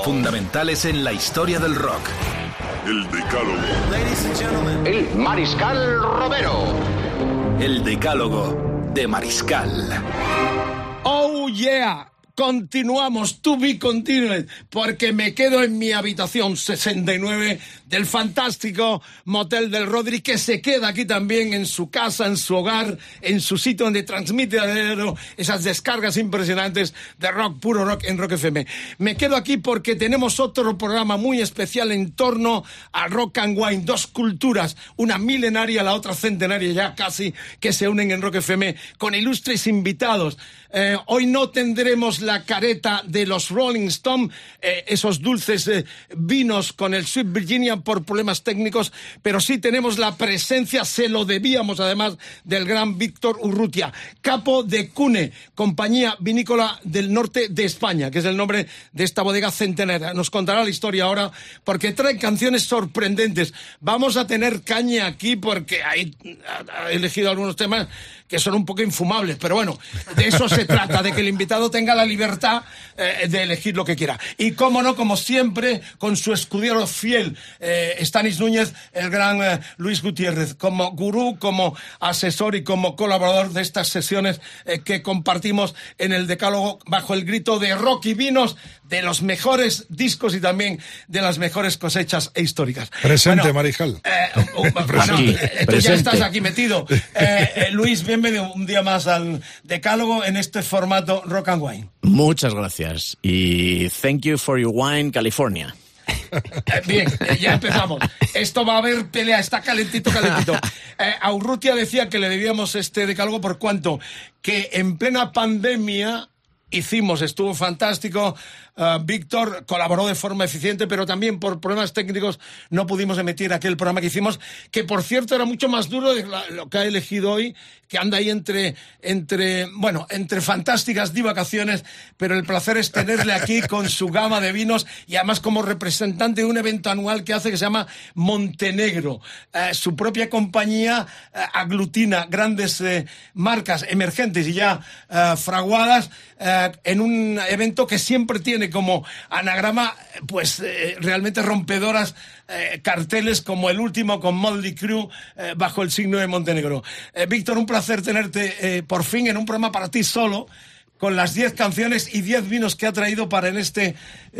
Fundamentales en la historia del rock. El Decálogo. El Mariscal Romero. El decálogo de Mariscal. Oh yeah. Continuamos, to be continued, porque me quedo en mi habitación 69 del fantástico motel del Rodri, que se queda aquí también en su casa, en su hogar, en su sitio donde transmite a esas descargas impresionantes de rock, puro rock en Rock FM. Me quedo aquí porque tenemos otro programa muy especial en torno al rock and wine, dos culturas, una milenaria, la otra centenaria ya casi, que se unen en Rock FM con ilustres invitados. Eh, hoy no tendremos la careta de los Rolling Stone, eh, esos dulces eh, vinos con el Sweet Virginia por problemas técnicos, pero sí tenemos la presencia, se lo debíamos además, del gran Víctor Urrutia, capo de Cune, compañía vinícola del norte de España, que es el nombre de esta bodega centenaria. Nos contará la historia ahora porque trae canciones sorprendentes. Vamos a tener caña aquí porque hay, ha elegido algunos temas que son un poco infumables, pero bueno, de eso se trata, de que el invitado tenga la libertad eh, de elegir lo que quiera. Y cómo no, como siempre, con su escudero fiel, eh, Stanis Núñez, el gran eh, Luis Gutiérrez, como gurú, como asesor y como colaborador de estas sesiones eh, que compartimos en el Decálogo bajo el grito de rock y vinos de los mejores discos y también de las mejores cosechas e históricas. Presente, Bueno, Marijal. eh, uh, bueno, eh, tú ya estás aquí metido. Eh, eh, Luis, bienvenido un día más al Decálogo en este formato Rock and Wine. Muchas gracias. Y thank you for your wine, California. Bien, eh, ya empezamos. Esto va a haber pelea, está calentito, calentito. Eh, a Urrutia decía que le debíamos este decálogo por cuanto que en plena pandemia hicimos, estuvo fantástico. Eh, Víctor colaboró de forma eficiente, pero también por problemas técnicos no pudimos emitir aquel programa que hicimos, que por cierto era mucho más duro de la- lo que ha elegido hoy, que anda ahí entre, entre, bueno, entre fantásticas divagaciones, pero el placer es tenerle aquí con su gama de vinos y además como representante de un evento anual que hace que se llama Montenegro. Eh, su propia compañía eh, aglutina grandes marcas emergentes y ya fraguadas en un evento que siempre tiene como anagrama pues eh, realmente rompedoras eh, carteles como el último con Motley Crue eh, bajo el signo de Montenegro. Eh, Víctor, un placer tenerte por fin en un programa para ti solo con las 10 canciones y 10 vinos que ha traído para en este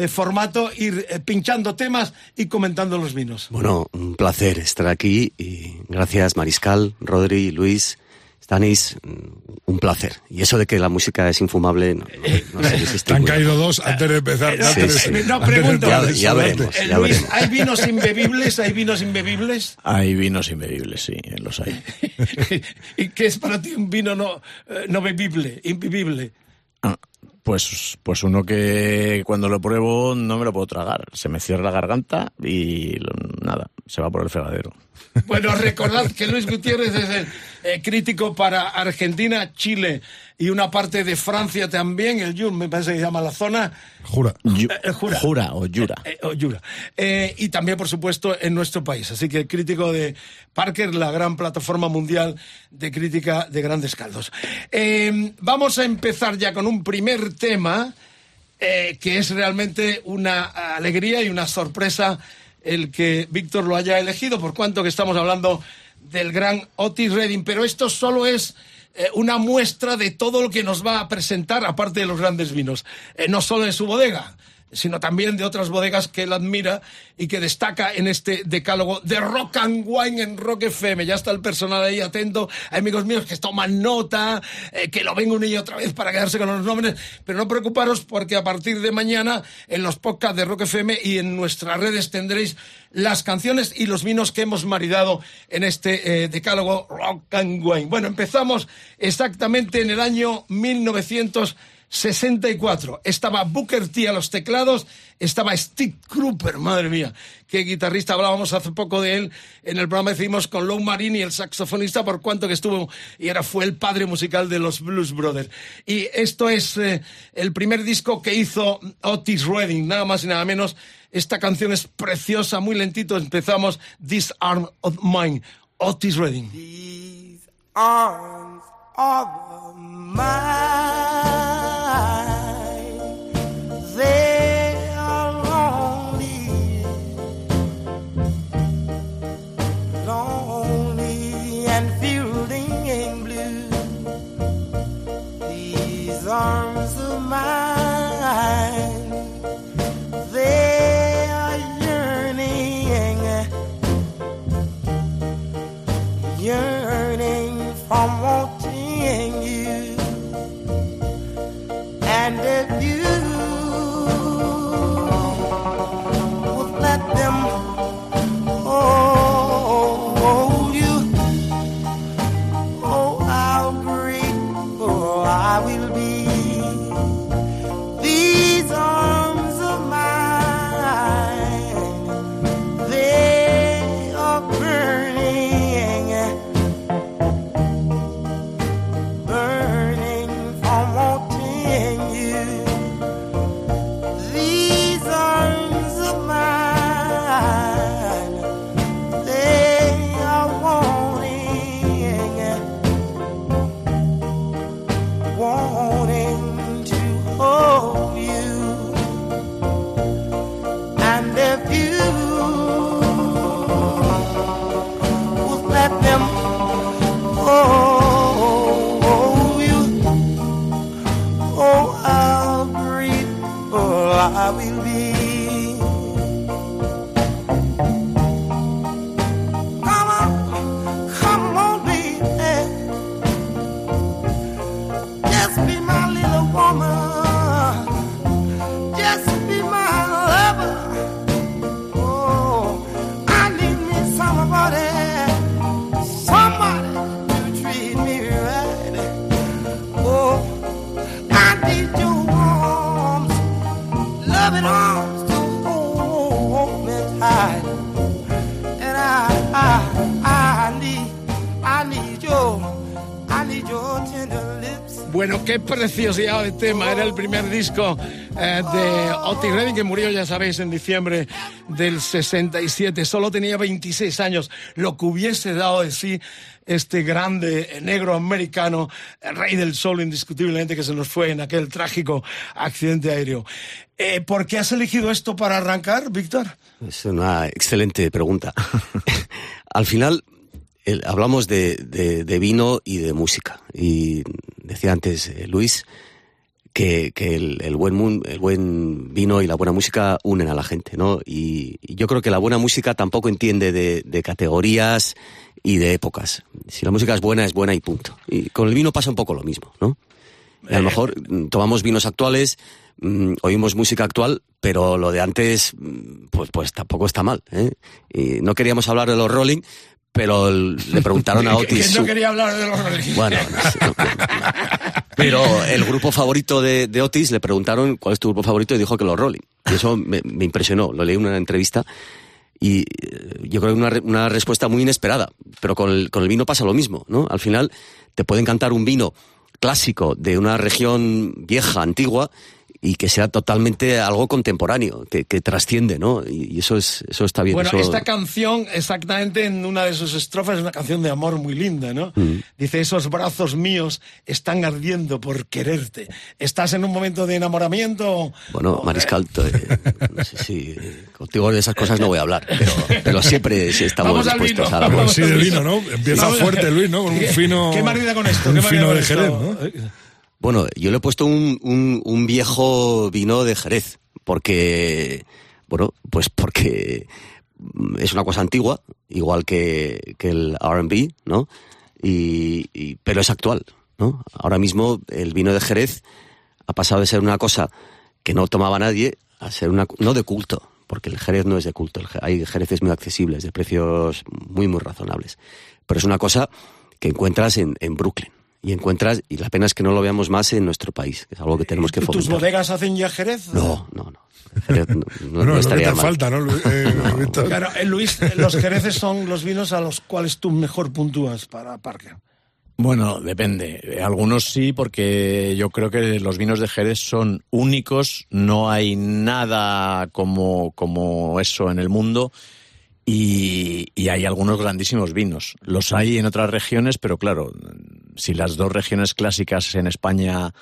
formato ir pinchando temas y comentando los vinos. Bueno, un placer estar aquí y gracias Mariscal, Rodri, Luis, Stanis, mm, un placer. Y eso de que la música es infumable, no, no- no sé si Te estoy han caído dos antes de empezar. no, antes de- sí. no, pregunto. Ya- ya veremos. Eh, ya Luis, veremos. ¿hay vinos imbebibles? ¿Hay vinos imbebibles? Hay vinos inbebibles, sí, los hay. ¿Y qué es para ti un vino no, eh, no bebible, imbebible? Ah, Pues, pues uno que cuando lo pruebo no me lo puedo tragar. Se me cierra la garganta y lo- nada, se va por el fregadero. Bueno, recordad que Luis Gutiérrez es el eh, crítico para Argentina, Chile y una parte de Francia también, el Jur, me parece que se llama la zona. Jura. Yu- Eh, jura. Jura o Yura. Eh, o Jura. Eh, y también, por supuesto, en nuestro país. Así que crítico de Parker, la gran plataforma mundial de crítica de grandes caldos. Eh, vamos a empezar ya con un primer tema eh, que es realmente una alegría y una sorpresa el que Víctor lo haya elegido, por cuanto que estamos hablando del gran Otis Redding. Pero esto solo es eh, una muestra de todo lo que nos va a presentar, aparte de los grandes vinos. Eh, no solo en su bodega, sino también de otras bodegas que él admira y que destaca en este decálogo de Rock and Wine en Rock FM. Ya está el personal ahí atento. Amigos míos que toman nota, eh, que lo ven una y otra vez para quedarse con los nombres. Pero no preocuparos porque a partir de mañana en los podcasts de Rock FM y en nuestras redes tendréis las canciones y los vinos que hemos maridado en este eh, decálogo Rock and Wine. Bueno, empezamos exactamente en el año 1900. 64. Estaba Booker T a los teclados, estaba Steve Cropper, madre mía, qué guitarrista. Hablábamos hace poco de él en el programa, decimos con Lou Marini, el saxofonista, por cuanto que estuvo y era fue el padre musical de los Blues Brothers. Y esto es eh, el primer disco que hizo Otis Redding, nada más y nada menos. Esta canción es preciosa, muy lentito. Empezamos This Arm of Mine, Otis Redding. These arms of mine. high. Preciosidad de tema. Era el primer disco eh, de Otis Redding, que murió, ya sabéis, en diciembre del 67. Solo tenía 26 años. Lo que hubiese dado de sí este grande negro americano, el rey del sol, indiscutiblemente, que se nos fue en aquel trágico accidente aéreo. Eh, ¿Por qué has elegido esto para arrancar, Víctor? Es una excelente pregunta. Al final, el- hablamos de, de- de vino y de música. Y decía antes eh, Luis que, que el, el buen el buen vino y la buena música unen a la gente, ¿no? Y, y yo creo que la buena música tampoco entiende de, de categorías y de épocas. Si la música es buena, es buena y punto. Y con el vino pasa un poco lo mismo, ¿no? Y a lo mejor mm, tomamos vinos actuales, mm, oímos música actual, pero lo de antes, mm, pues, pues tampoco está mal. ¿eh? Y no queríamos hablar de los Rolling, pero el- le preguntaron a Otis. no su- quería hablar de los. Bueno, no no, no. pero el grupo favorito de, de Otis le preguntaron cuál es tu grupo favorito y dijo que los Rolling. Y eso me, me impresionó. Lo leí en una entrevista y eh, yo creo que una, una respuesta muy inesperada. Pero con el, con el vino pasa lo mismo, ¿no? Al final te puede encantar un vino clásico de una región vieja, antigua, y que sea totalmente algo contemporáneo, que, que trasciende, ¿no? Y, y eso es eso está bien. Bueno, eso- esta canción, exactamente en una de sus estrofas, es una canción de amor muy linda, ¿no? Mm. Dice, esos brazos míos están ardiendo por quererte. ¿Estás en un momento de enamoramiento? Bueno, O- Mariscal, eh, no sé si eh, contigo de esas cosas no voy a hablar, pero, pero siempre sí estamos Vamos al dispuestos vino. a la Así de vino, ¿no? Empieza fuerte, Luis, ¿no? Con un ¿Qué- fino. qué marida con esto? Un ¿Qué marida fino con de esto? Jerez, ¿no? Bueno, yo le he puesto un, un, viejo vino de Jerez, porque, bueno, pues porque es una cosa antigua, igual que, que el R&B, ¿no? Y, pero es actual, ¿no? Ahora mismo el vino de Jerez ha pasado de ser una cosa que no tomaba nadie a ser una, no de culto, porque el Jerez no es de culto, hay Jereces muy accesibles, de precios muy, muy razonables, pero es una cosa que encuentras en, en Brooklyn y encuentras, y la pena es que no lo veamos más en nuestro país, que es algo que tenemos que ¿Tus fomentar. bodegas hacen ya Jerez? No, no, no. Jerez no, que te mal. falta, ¿no, eh? Claro, eh, Luis, los Jereces son los vinos a los cuales tú mejor puntúas para Parker. Bueno, depende. Algunos sí, porque yo creo que los vinos de Jerez son únicos, no hay nada como, como eso en el mundo y, y hay algunos grandísimos vinos. Los hay en otras regiones, pero claro, si las dos regiones clásicas en España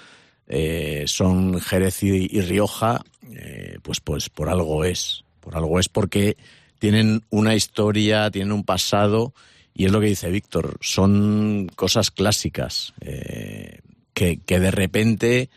eh, son Jerez y, y Rioja, eh, pues, pues por algo es. Por algo es porque tienen una historia, tienen un pasado, y es lo que dice Víctor, son cosas clásicas eh, que, que de repente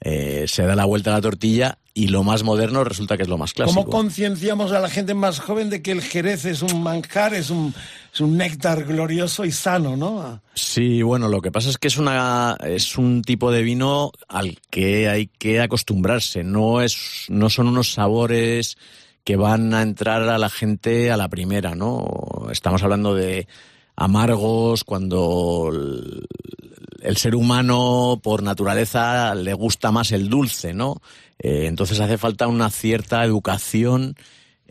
eh, se da la vuelta a la tortilla y lo más moderno resulta que es lo más clásico. ¿Cómo concienciamos a la gente más joven de que el Jerez es un manjar, es un, es un néctar glorioso y sano, ¿no? Sí, bueno, lo que pasa es que es una es un tipo de vino al que hay que acostumbrarse. No es no son unos sabores que van a entrar a la gente a la primera, ¿no? Estamos hablando de amargos cuando el, ser humano por naturaleza le gusta más el dulce, ¿no? Eh, entonces hace falta una cierta educación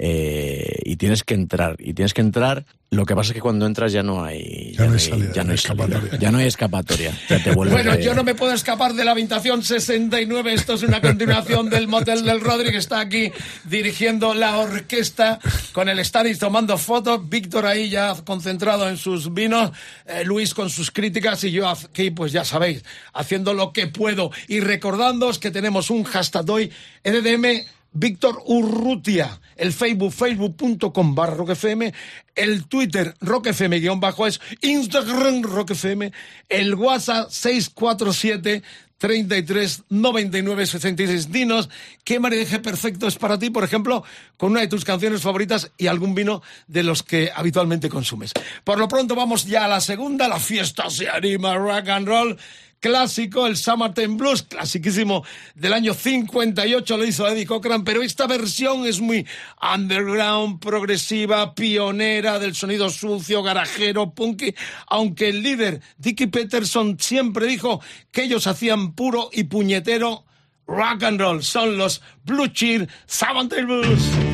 eh, y tienes que entrar. Y tienes que entrar. Lo que pasa es que cuando entras ya no hay, Ya no hay salida, ya no hay escapatoria. salida. Ya no hay escapatoria. Ya te vuelves Bueno, yo no me puedo escapar de la habitación 69. Esto es una continuación del motel del Rodri que está aquí dirigiendo la orquesta con el Stanis tomando fotos. Víctor ahí ya concentrado en sus vinos. eh, Luis con sus críticas y yo aquí, pues ya sabéis, haciendo lo que puedo. Y recordándoos que tenemos un hashtag hoy, EDM. Víctor Urrutia, el Facebook, facebook.com barra roquefm, el Twitter roquefm guion bajo es, Instagram roquefm, el WhatsApp 647 33 99 66. Dinos qué maridaje perfecto es para ti, por ejemplo, con una de tus canciones favoritas y algún vino de los que habitualmente consumes. Por lo pronto vamos ya a la segunda, la fiesta se anima, rock and roll clásico, el Summertime Blues, clasiquísimo del año 58, lo hizo Eddie Cochran, pero esta versión es muy underground, progresiva, pionera del sonido sucio, garajero, punky, aunque el líder Dickie Peterson siempre dijo que ellos hacían puro y puñetero rock and roll, son los Blue Cheer Summertime Blues.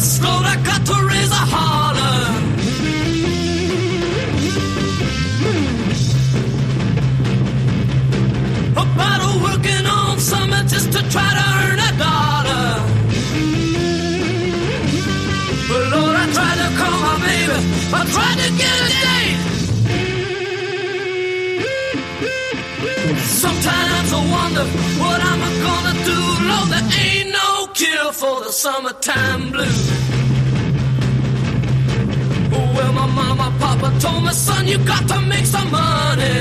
Czechoslovakia. For the summertime blues. Well, my mama, papa told me, son, you got to make some money.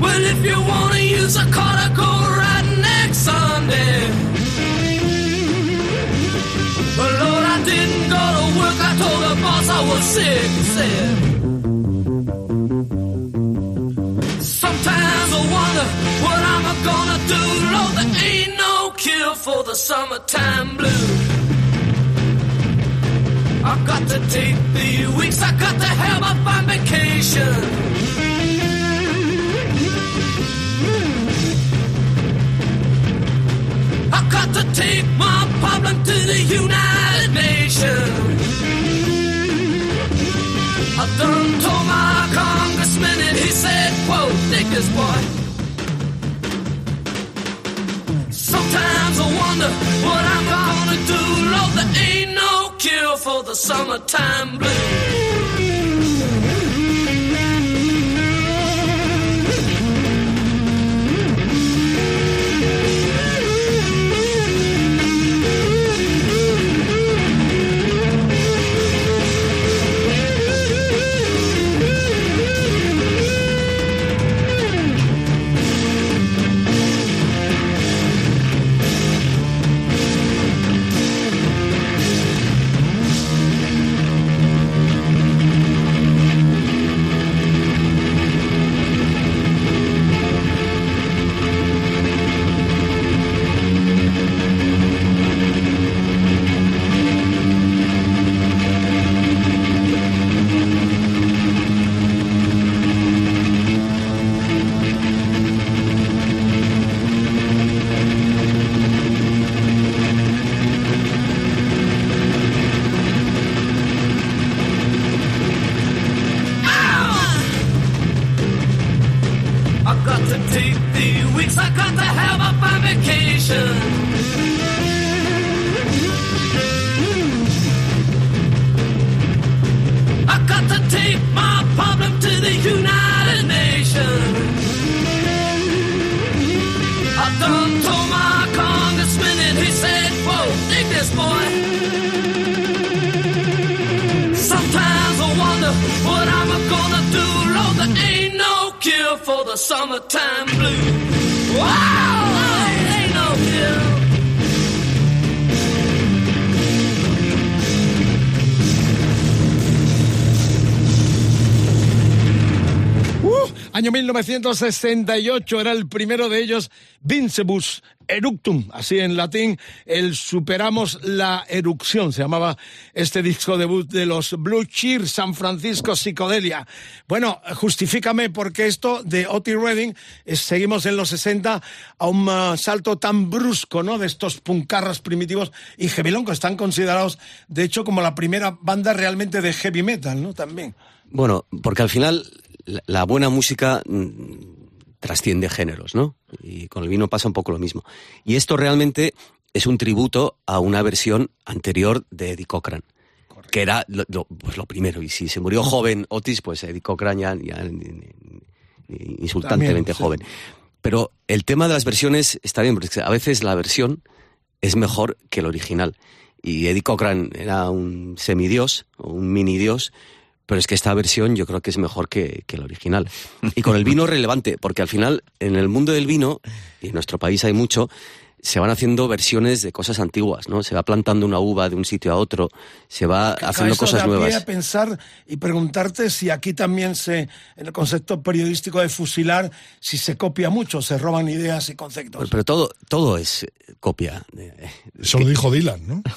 Well, if you wanna use a car to go right next Sunday. But Lord, I didn't go to work. I told the boss I was sick. Said, wonder what I'm gonna do. Lord, there ain't no cure for the summertime blues. I got to take the weeks. I got to have up on vacation. I got to take my problem to the United Nations. I done told my congressman and he said, quote, this boy. Sometimes I wonder what I'm gonna do. Lord, there ain't no cure for the summertime blues. 1968 era el primero de ellos, Vincebus Eructum, así en latín, el Superamos la Erupción, se llamaba este disco debut de los Blue Cheer San Francisco Psicodelia. Bueno, justifícame porque esto de Otis Redding, eh, seguimos en los 60 a un ah, salto tan brusco, ¿no? De estos puncarras primitivos y heavy que están considerados, de hecho, como la primera banda realmente de heavy metal, ¿no? También. Bueno, porque al final la, buena música mm, trasciende géneros, ¿no? Y con el vino pasa un poco lo mismo. Y esto realmente es un tributo a una versión anterior de Eddie Cochran, que era lo, lo- pues lo primero. Y si se murió joven Otis, pues Eddie Cochran ya, ya insultantemente También, sí. joven. Pero el tema de las versiones está bien, porque a veces la versión es mejor que el original. Y Eddie Cochran era un semidios, o un mini dios, pero es que esta versión yo creo que es mejor que, que el original. Y con el vino relevante, porque al final, en el mundo del vino, y en nuestro país hay mucho, se van haciendo versiones de cosas antiguas, ¿no? Se va plantando una uva de un sitio a otro, se va haciendo Eso cosas nuevas. a pensar y preguntarte si aquí también se, en el concepto periodístico de fusilar, si se copia mucho, se roban ideas y conceptos. Pero, pero todo, todo es copia. Eso lo dijo Dylan, ¿no?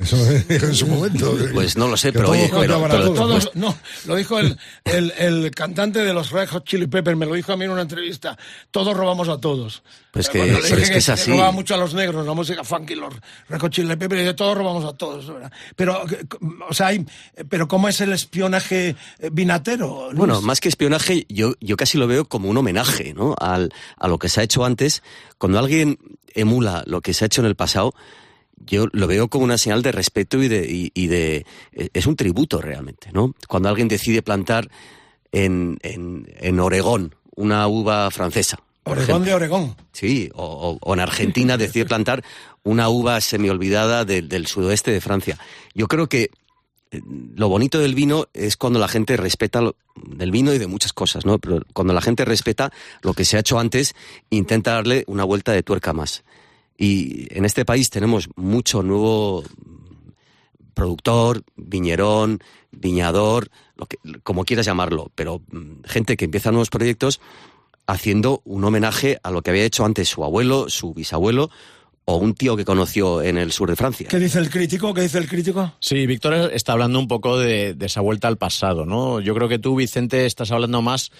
Eso en su momento. Pues no lo sé, pero todos oye, pero- pero- todos. No, lo dijo el, el, el cantante de los Red Hot Chili Peppers, me lo dijo a mí en una entrevista. Todos robamos a todos. Pues que- pero dije es que es así. robaba mucho a los negros, la música funky, los Red Hot Chili Peppers, y de todos robamos a todos. ¿verdad? Pero, eh, o sea, hay- pero ¿cómo es el espionaje eh, vinatero? Luis? Bueno, más que espionaje, yo, yo casi lo veo como un homenaje ¿no? Al, a lo que se ha hecho antes. Cuando alguien emula lo que se ha hecho en el pasado, yo lo veo como una señal de respeto y de, y, y de es un tributo realmente, ¿no? Cuando alguien decide plantar en, en, en Oregón una uva francesa. Oregón de Oregón. Sí, o, o- o en Argentina decide plantar una uva semiolvidada de- del sudoeste de Francia. Yo creo que eh, lo bonito del vino es cuando la gente respeta lo- del vino y de muchas cosas, ¿no? Pero cuando la gente respeta lo que se ha hecho antes, intenta darle una vuelta de tuerca más. Y en este país tenemos mucho nuevo productor, viñerón, viñador, lo que, como quieras llamarlo, pero mm, gente que empieza nuevos proyectos haciendo un homenaje a lo que había hecho antes su abuelo, su bisabuelo o un tío que conoció en el sur de Francia. ¿Qué dice el crítico? ¿Qué dice el crítico? Sí, Víctor está hablando un poco de, de esa vuelta al pasado, ¿no? Yo creo que tú, Vicente, estás hablando más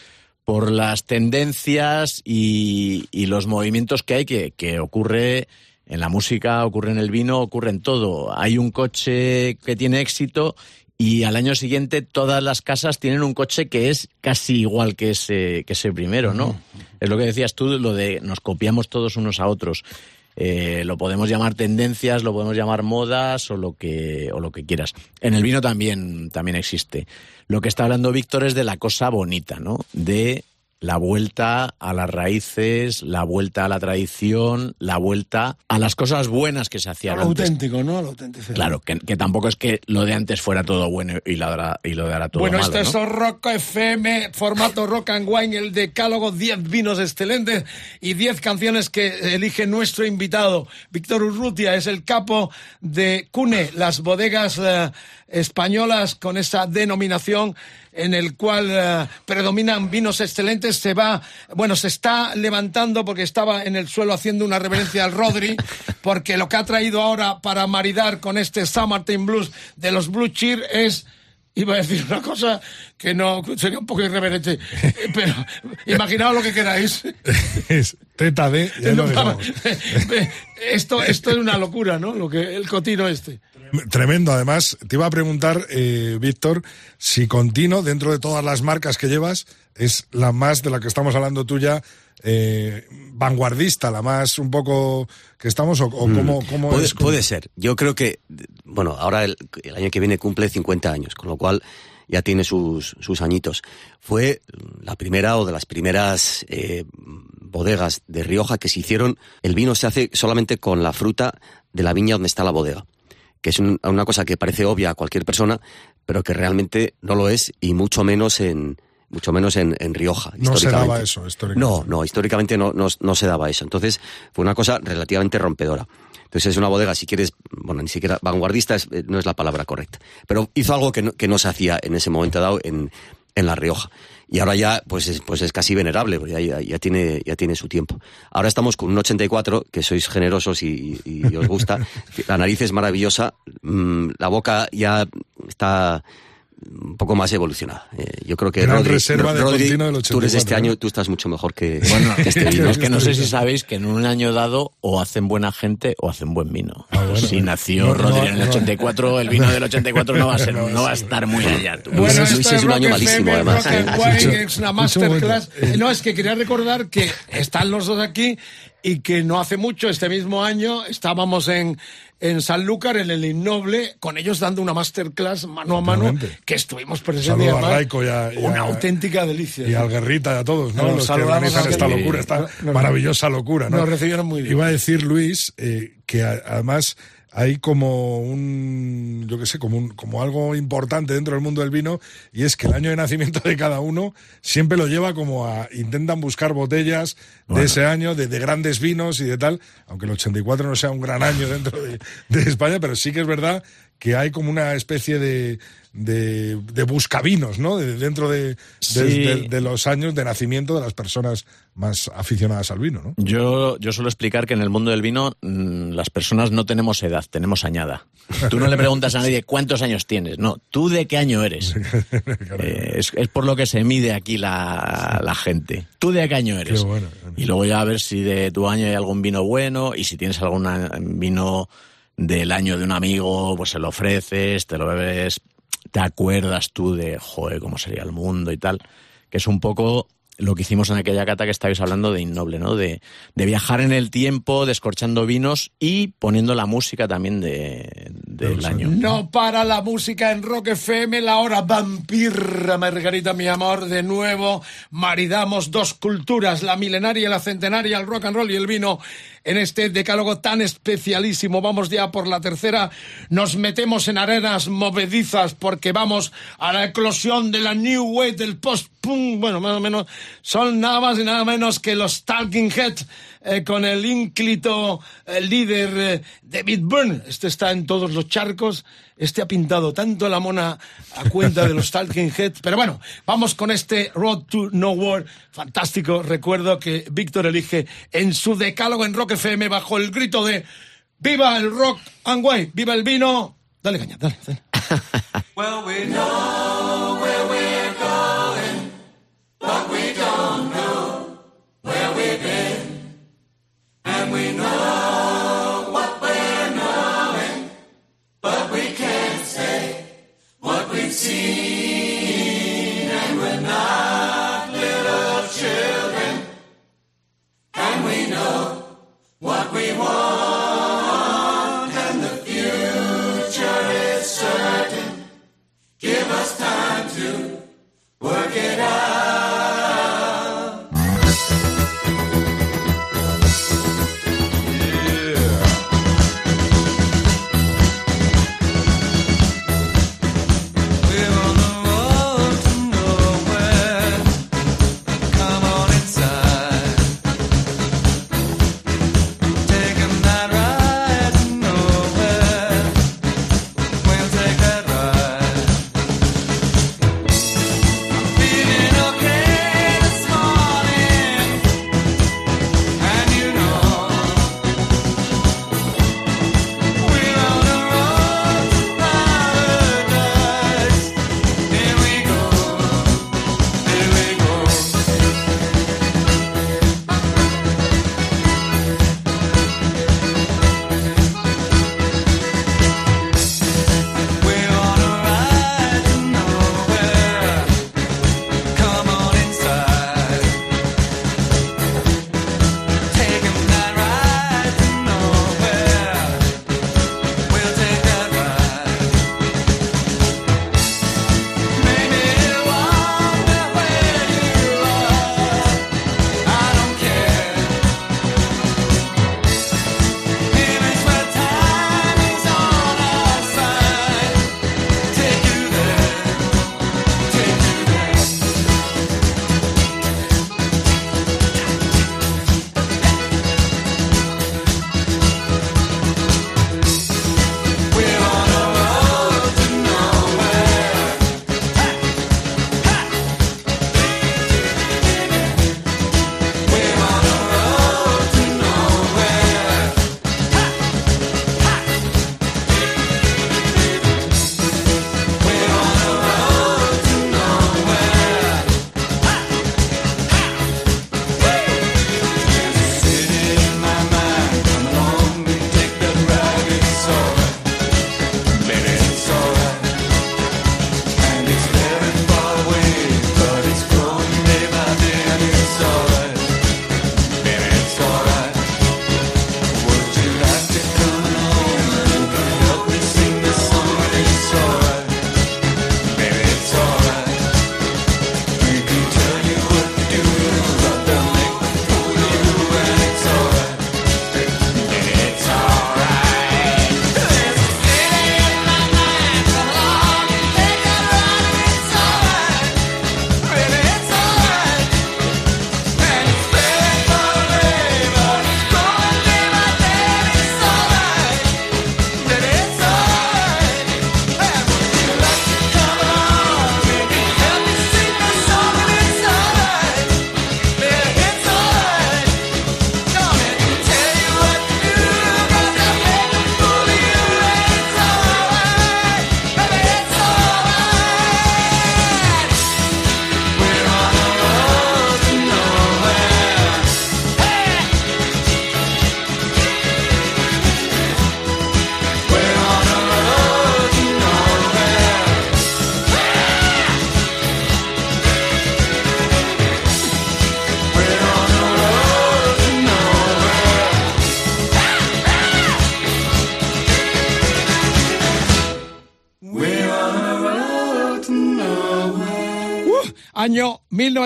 por las tendencias y, y los movimientos que hay que, que ocurre en la música, ocurre en el vino, ocurre en todo. Hay un coche que tiene éxito y al año siguiente todas las casas tienen un coche que es casi igual que ese, que ese primero, ¿no? Es lo que decías tú, lo de nos copiamos todos unos a otros. Eh, lo podemos llamar tendencias, lo podemos llamar modas o lo que o lo que quieras. En el vino también también existe. Lo que está hablando Víctor es de la cosa bonita, ¿no? De la vuelta a las raíces, la vuelta a la tradición, la vuelta a las cosas buenas que se Lo hacían antes. auténtico, ¿no? Lo auténtico. Claro, que, que tampoco es que lo de antes fuera todo bueno y lo de y lo de ahora todo Bueno, malo, este ¿no? es Rock FM, formato Rock and Wine, el decálogo, 10 vinos excelentes y 10 canciones que elige nuestro invitado. Víctor Urrutia es el capo de CUNE, las bodegas eh, españolas con esa denominación en el cual eh, predominan vinos excelentes. Se va, bueno, se está levantando porque estaba en el suelo haciendo una reverencia al Rodri, porque lo que ha traído ahora para maridar con este Summertime Blues de los Blue Cheer es Iba a decir una cosa que no sería un poco irreverente, eh, pero imaginaos lo que queráis. Es teta de. ya No, esto, esto es una locura, ¿no? Lo que el cotino este. Tremendo, además, te iba a preguntar, eh, Víctor, si Contino, dentro de todas las marcas que llevas, es la más de la que estamos hablando tuya, eh, vanguardista, la más un poco que estamos, o, o cómo, cómo Mm. puede, es. puede ser. Yo creo que, bueno, ahora el, el año que viene cumple 50 años, con lo cual ya tiene sus, sus añitos. Fue la primera o de las primeras eh, bodegas de Rioja que se hicieron. El vino se hace solamente con la fruta de la viña donde está la bodega, que es un- una cosa que parece obvia a cualquier persona, pero que realmente no lo es y mucho menos en mucho menos en, en Rioja. No se daba eso, históricamente. No, no, históricamente no, no, no se daba eso. Entonces fue una cosa relativamente rompedora. Entonces es una bodega, si quieres, bueno, ni siquiera vanguardista es- eh, no es la palabra correcta, pero hizo algo que no, que no se hacía en ese momento dado en, en La Rioja. Y ahora ya, pues es, pues es casi venerable, ya, ya, tiene, ya tiene su tiempo. Ahora estamos con un 84, que sois generosos y os gusta. La nariz es maravillosa, mm, la boca ya está un poco más evolucionada. Eh, yo creo que Gran Rodri, reserva de Rodri, del tú eres de este 84, año, ¿no? tú estás mucho mejor que, Bueno, que este vino. es que no sé si sabéis que en un año dado o hacen buena gente o hacen buen vino. Ah, bueno. si nació No, Rodri no, en el no. 84, el vino del 84 no va a ser, no va a estar muy allá. tú. Luis, Bueno, Luis esto es un Rock año malísimo, FM, además, Rock ¿eh? Wine, es una masterclass. Eh, No, es que quería recordar que están los dos aquí y que no hace mucho, este mismo año, estábamos en, en Sanlúcar, en el Innoble, con ellos dando una masterclass mano a mano, que estuvimos presentes. Una a- auténtica delicia. Y al Guerrita y a todos, ¿no? Nos Los que organizan esta locura, esta Nos- maravillosa locura, ¿no? nos recibieron muy bien. Iba a decir, Luis, eh, que además hay como un, yo qué sé, como, un, como algo importante dentro del mundo del vino, y es que el año de nacimiento de cada uno siempre lo lleva como a, intentan buscar botellas de ese año, de, de grandes vinos y de tal, aunque el 84 no sea un gran año dentro de, de España, pero sí que es verdad que hay como una especie de, de, de buscavinos, ¿no? De- dentro de, de- Sí. de- de los años de nacimiento de las personas más aficionadas al vino, ¿no? Yo, yo suelo explicar que en el mundo del vino mm, las personas no tenemos edad, tenemos añada. Tú no le preguntas a nadie cuántos años tienes, no, tú de qué año eres. Eh, es, es por lo que se mide aquí la, la gente. ¿Tú de qué año eres? Qué bueno. Y luego ya a ver si de tu año hay algún vino bueno y si tienes algún vino del año de un amigo, pues se lo ofreces, te lo bebes, te acuerdas tú de, joder, cómo sería el mundo y tal, que es un poco lo que hicimos en aquella cata que estabais hablando de Innoble, ¿no? De, de viajar en el tiempo, descorchando vinos y poniendo la música también de, del año. No para la música en Rock FM, la hora vampirra, Margarita, mi amor, de nuevo maridamos dos culturas, la milenaria y la centenaria, el rock and roll y el vino, en este decálogo tan especialísimo. Vamos ya por la tercera, nos metemos en arenas movedizas porque vamos a la eclosión de la New Wave, del post-punk, bueno, más o menos, son nada más y nada menos que los Talking Heads, eh, con el ínclito eh, líder eh, David Byrne. Este está en todos los charcos. Este ha pintado tanto la mona a cuenta de los Talking Heads. Pero bueno, vamos con este Road to Nowhere. Fantástico. Recuerdo que Víctor elige en su decálogo en Rock FM bajo el grito de ¡Viva el rock and wine! ¡Viva el vino! Dale caña, dale, dale. Well, we know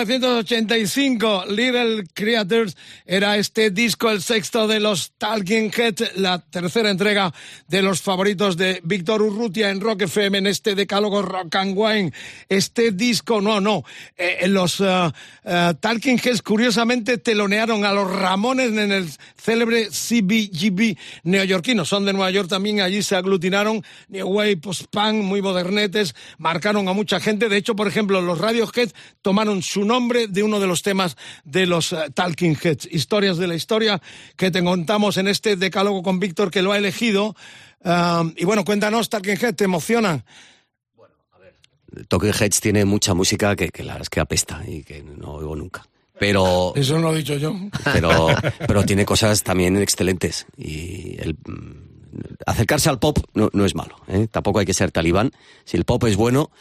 1985, Little Creatures era este disco, el sexto de los Talking Heads, la tercera entrega de los favoritos de Víctor Urrutia en Rock FM, en este decálogo Rock and Wine. Este disco, no, no, eh, los uh, uh, Talking Heads curiosamente telonearon a los Ramones en el célebre CBGB neoyorquino. Son de Nueva York también, allí se aglutinaron New Wave, post-punk, muy modernetes, marcaron a mucha gente. De hecho, por ejemplo, los Radiohead tomaron su nombre de uno de los temas de los uh, Talking Heads, historias de la historia que te contamos en este decálogo con Víctor que lo ha elegido. Y bueno, cuéntanos, Talking Heads, ¿te emocionan? Talking Heads tiene mucha música que, que la verdad es que apesta y que no oigo nunca. Pero, Eso no lo he dicho yo. pero, pero tiene cosas también excelentes. Y el, mm, acercarse al pop no, no es malo. ¿eh? Tampoco hay que ser talibán. Si el pop es bueno,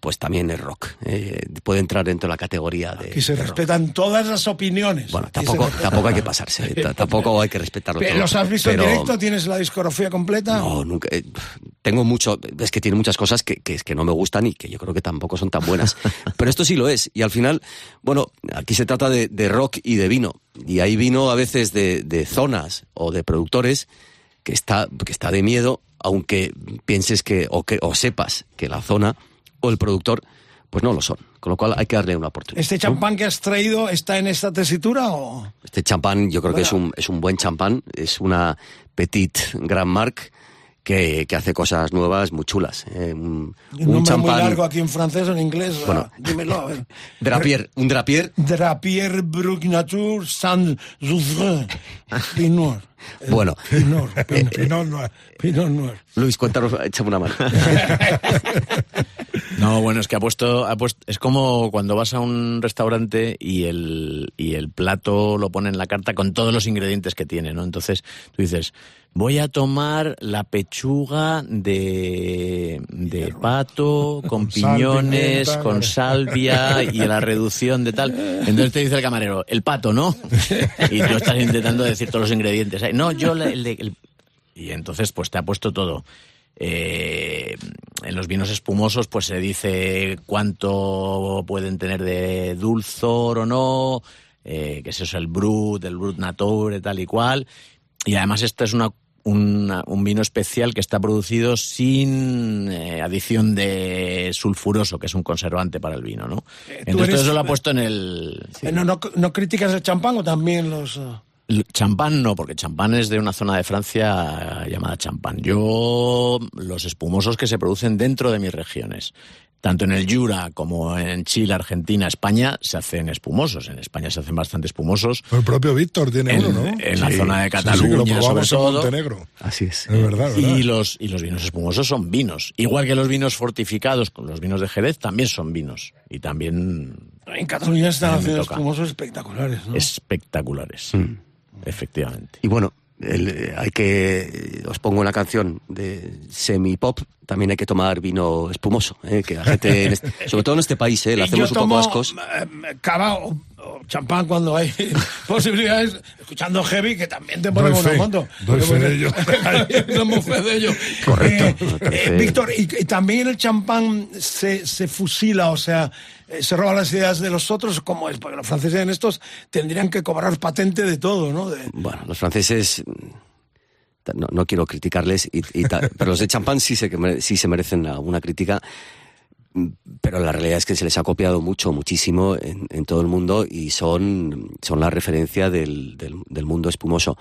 pues también es rock. ¿eh? Puede entrar dentro de la categoría de. Aquí se de rock. respetan todas las opiniones. Bueno, tampoco, tampoco hay que pasarse. ¿eh? Tampoco hay que respetarlo Pero, todo. ¿Los has visto Pero- en directo? ¿Tienes la discografía completa? No, nunca. eh, Tengo mucho. Es que tiene muchas cosas que, que, que no me gustan y que yo creo que tampoco son tan buenas. Pero esto sí lo es. Y al final, bueno, aquí se trata de, de rock y de vino. Y hay vino a veces de, de zonas o de productores que está, que está de miedo, aunque pienses que o, que, o sepas que la zona o el productor, pues no lo son. Con lo cual hay que darle una oportunidad. ¿Este ¿no? champán que has traído está en esta tesitura o...? Este champán yo creo que es un, es un buen champán, es una Petit Grand Marque que, que hace cosas nuevas muy chulas. eh, un, Un nombre muy largo aquí en francés o en inglés. Bueno. Dímelo, a ver. Drapier, un Drapier. Drapier Bruc Nature Saint Jouvre Pinot. Eh, Bueno, Pinot. Pinot, Pinot Noir. Pinot Noir. Luis, cuéntanos, échame una mano. No, bueno, es que ha puesto, ha puesto, es como cuando vas a un restaurante y el, y el plato lo pone en la carta con todos los ingredientes que tiene, ¿no? Entonces tú dices, voy a tomar la pechuga de, de pato con piñones, con salvia y la reducción de tal. Entonces te dice el camarero, el pato, ¿no? Y tú estás intentando decir todos los ingredientes. No, yo el de- el- y entonces pues te ha puesto todo. Eh, en los vinos espumosos pues se dice cuánto pueden tener de dulzor o no, eh, que es eso, el Brut, el Brut Nature, tal y cual. Y además este es una, una- un vino especial que está producido sin eh, adición de sulfuroso, que es un conservante para el vino, ¿no? Entonces eres- eso lo ha puesto en el... Eh, ¿No, no, ¿No criticas el champán o también los...? Champán no, porque champán es de una zona de Francia llamada champán. Yo, los espumosos que se producen dentro de mis regiones, tanto en el Jura como en Chile, Argentina, España, se hacen espumosos. En España se hacen bastante espumosos. El propio Víctor tiene En, uno, ¿no? en la Sí, zona de Sí, sí, Cataluña, sobre todo. Montenegro. Así es. Es verdad, ¿verdad? Y los, y los vinos espumosos son vinos. Igual que los vinos fortificados, con los vinos de Jerez, también son vinos. Y también En Cataluña están haciendo espumosos espectaculares, ¿no? espectaculares. Efectivamente. Y bueno, el, eh, hay que. Os pongo una canción de semi-pop. También hay que tomar vino espumoso, ¿eh? que la gente, en este- sobre todo en este país, ¿eh? le hacemos yo un poco tomo, ascos. eh, cava o, o champán cuando hay posibilidades, escuchando heavy, que también te doy fe de ello. Somos fe de ello. Correcto. Eh, eh. Víctor, y, y también el champán se, se fusila, o sea, eh, se roba las ideas de los otros, como es? Porque los franceses en estos tendrían que cobrar patente de todo, ¿no? De- Bueno, los franceses. No, no quiero criticarles, y, y tal, pero los de champán sí se, sí se merecen alguna crítica. mm, Pero la realidad es que se les ha copiado mucho, muchísimo en, en todo el mundo y son, son la referencia del, del, del mundo espumoso.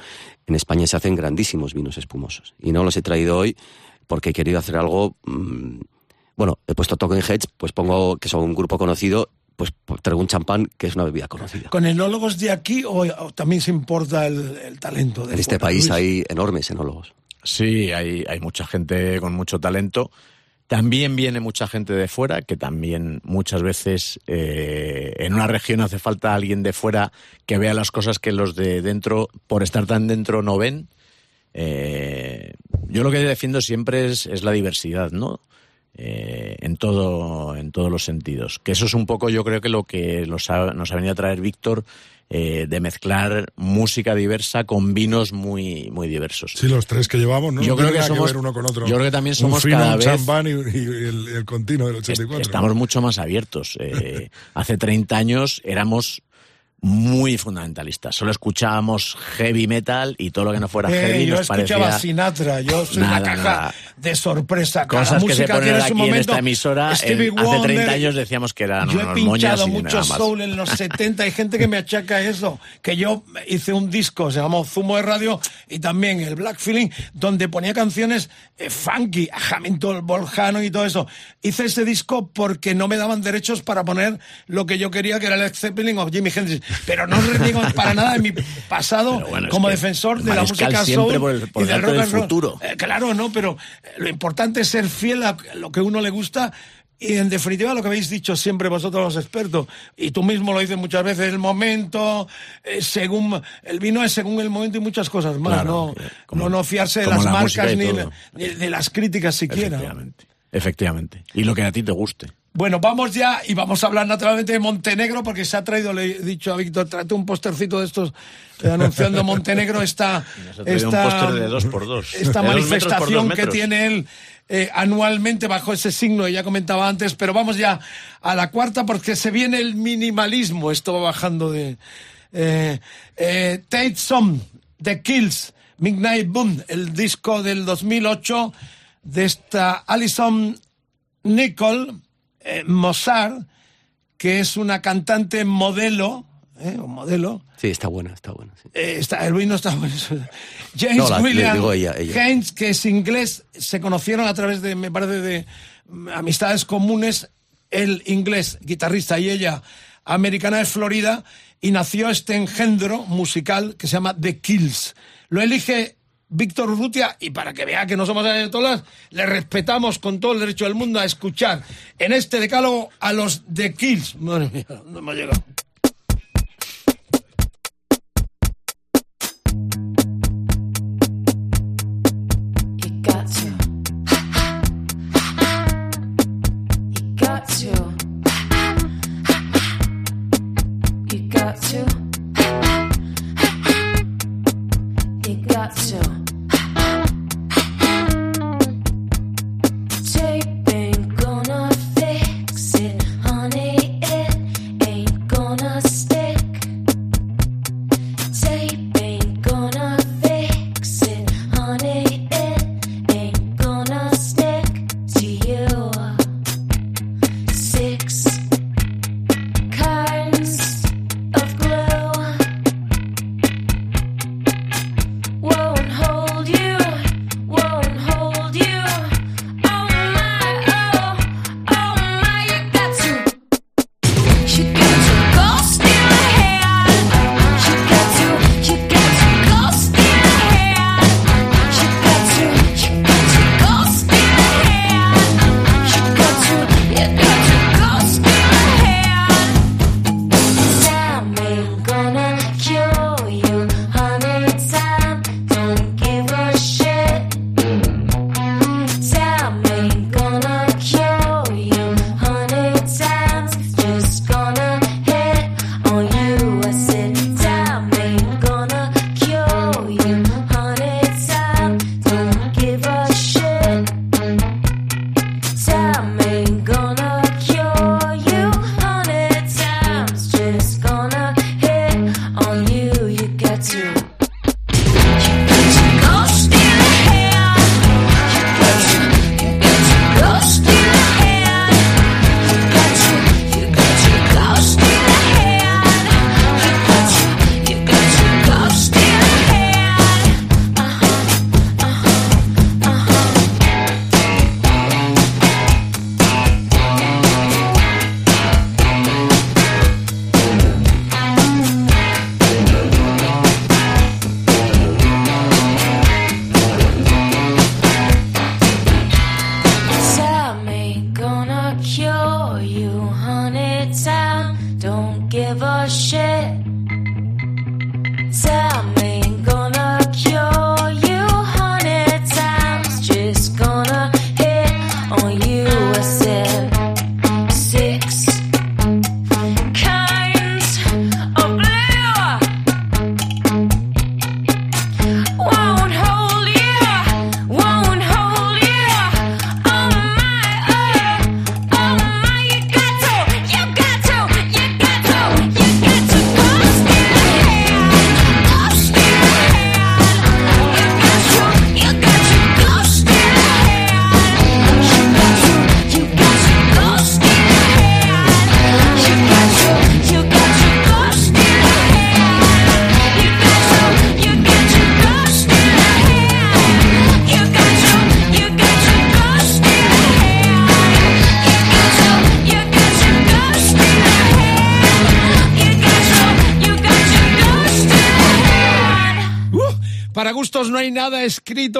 En España se hacen grandísimos vinos espumosos y no los he traído hoy porque he querido hacer algo. Bueno, he puesto Talking Heads, pues pongo que son un grupo conocido, pues traigo un champán que es una bebida conocida. ¿Con enólogos de aquí o, o también se importa el, el talento? de En este país Luis? hay enormes enólogos. Sí, hay, hay mucha gente con mucho talento. También viene mucha gente de fuera, que también muchas veces eh, en una región hace falta alguien de fuera que vea las cosas que los de dentro, por estar tan dentro, no ven. Eh, yo lo que defiendo siempre es, es la diversidad, ¿no? Eh, en todo en todos los sentidos que eso es un poco yo creo que lo que ha- nos ha venido a traer Víctor eh, de mezclar música diversa con vinos muy, muy diversos. Sí, los tres que llevamos, ¿no? Yo No creo que somos- ver uno con otro. yo creo que también somos un fino, cada un vez- champán y, y el, el continuo del 84. Estamos mucho más abiertos. Eh, hace 30 años éramos muy fundamentalistas. Solo escuchábamos heavy metal y todo lo que no fuera Eh, heavy yo nos escuchaba parecía... Sinatra, yo soy Nada, la caja nada. de sorpresa. Cada Cosas que se ponen aquí en esta emisora, Stevie en- hace 30 Wonder, años decíamos que eran Yo he pinchado mucho soul en los 70. Hay gente que me achaca eso. Que yo hice un disco, se llamó Zumo de Radio, y también el Black Feeling, donde ponía canciones eh, funky, Hamilton, Volcano y todo eso. Hice ese disco porque no me daban derechos para poner lo que yo quería, que era el Zeppelin o Jimi Hendrix. Pero no reniego para nada de mi pasado es como que defensor de la música soul por el- por y del rock del futuro. Eh, claro, no, pero eh, lo importante es ser fiel a lo que uno le gusta y en definitiva lo que habéis dicho siempre vosotros los expertos y tú mismo lo dices muchas veces el momento eh, según el vino es según el momento y muchas cosas más Claro, no como- no no fiarse de las la marcas ni, ni de las críticas siquiera Efectivamente. Efectivamente. Y lo que a ti te guste. Bueno, vamos ya y vamos a hablar naturalmente de Montenegro porque se ha traído, le he dicho a Víctor, trate un postercito de estos eh, anunciando Montenegro esta, un esta, póster de dos por dos. esta De dos metros por dos manifestación que tiene él eh, anualmente bajo ese signo, ya comentaba antes, pero vamos ya a la cuarta porque se viene el minimalismo, esto va bajando de... Eh, eh, Tate The Kills, Midnight Boom, el disco del 2008 de esta Alison Nicole eh, Mozart, que es una cantante modelo, ¿eh? un modelo. Sí, está buena, está buena. sí. Eh, está, el vino está bueno. James No, la- le William digo ella, ella. Haynes, que es inglés, se conocieron a través de, me parece, de mm, amistades comunes. El inglés, guitarrista, y ella, americana de Florida, y nació este engendro musical que se llama The Kills. Lo elige Víctor Urrutia, y para que vea que no somos ayatolas, le respetamos con todo el derecho del mundo a escuchar en este decálogo a los The Kills. Madre mía, no hemos llegado.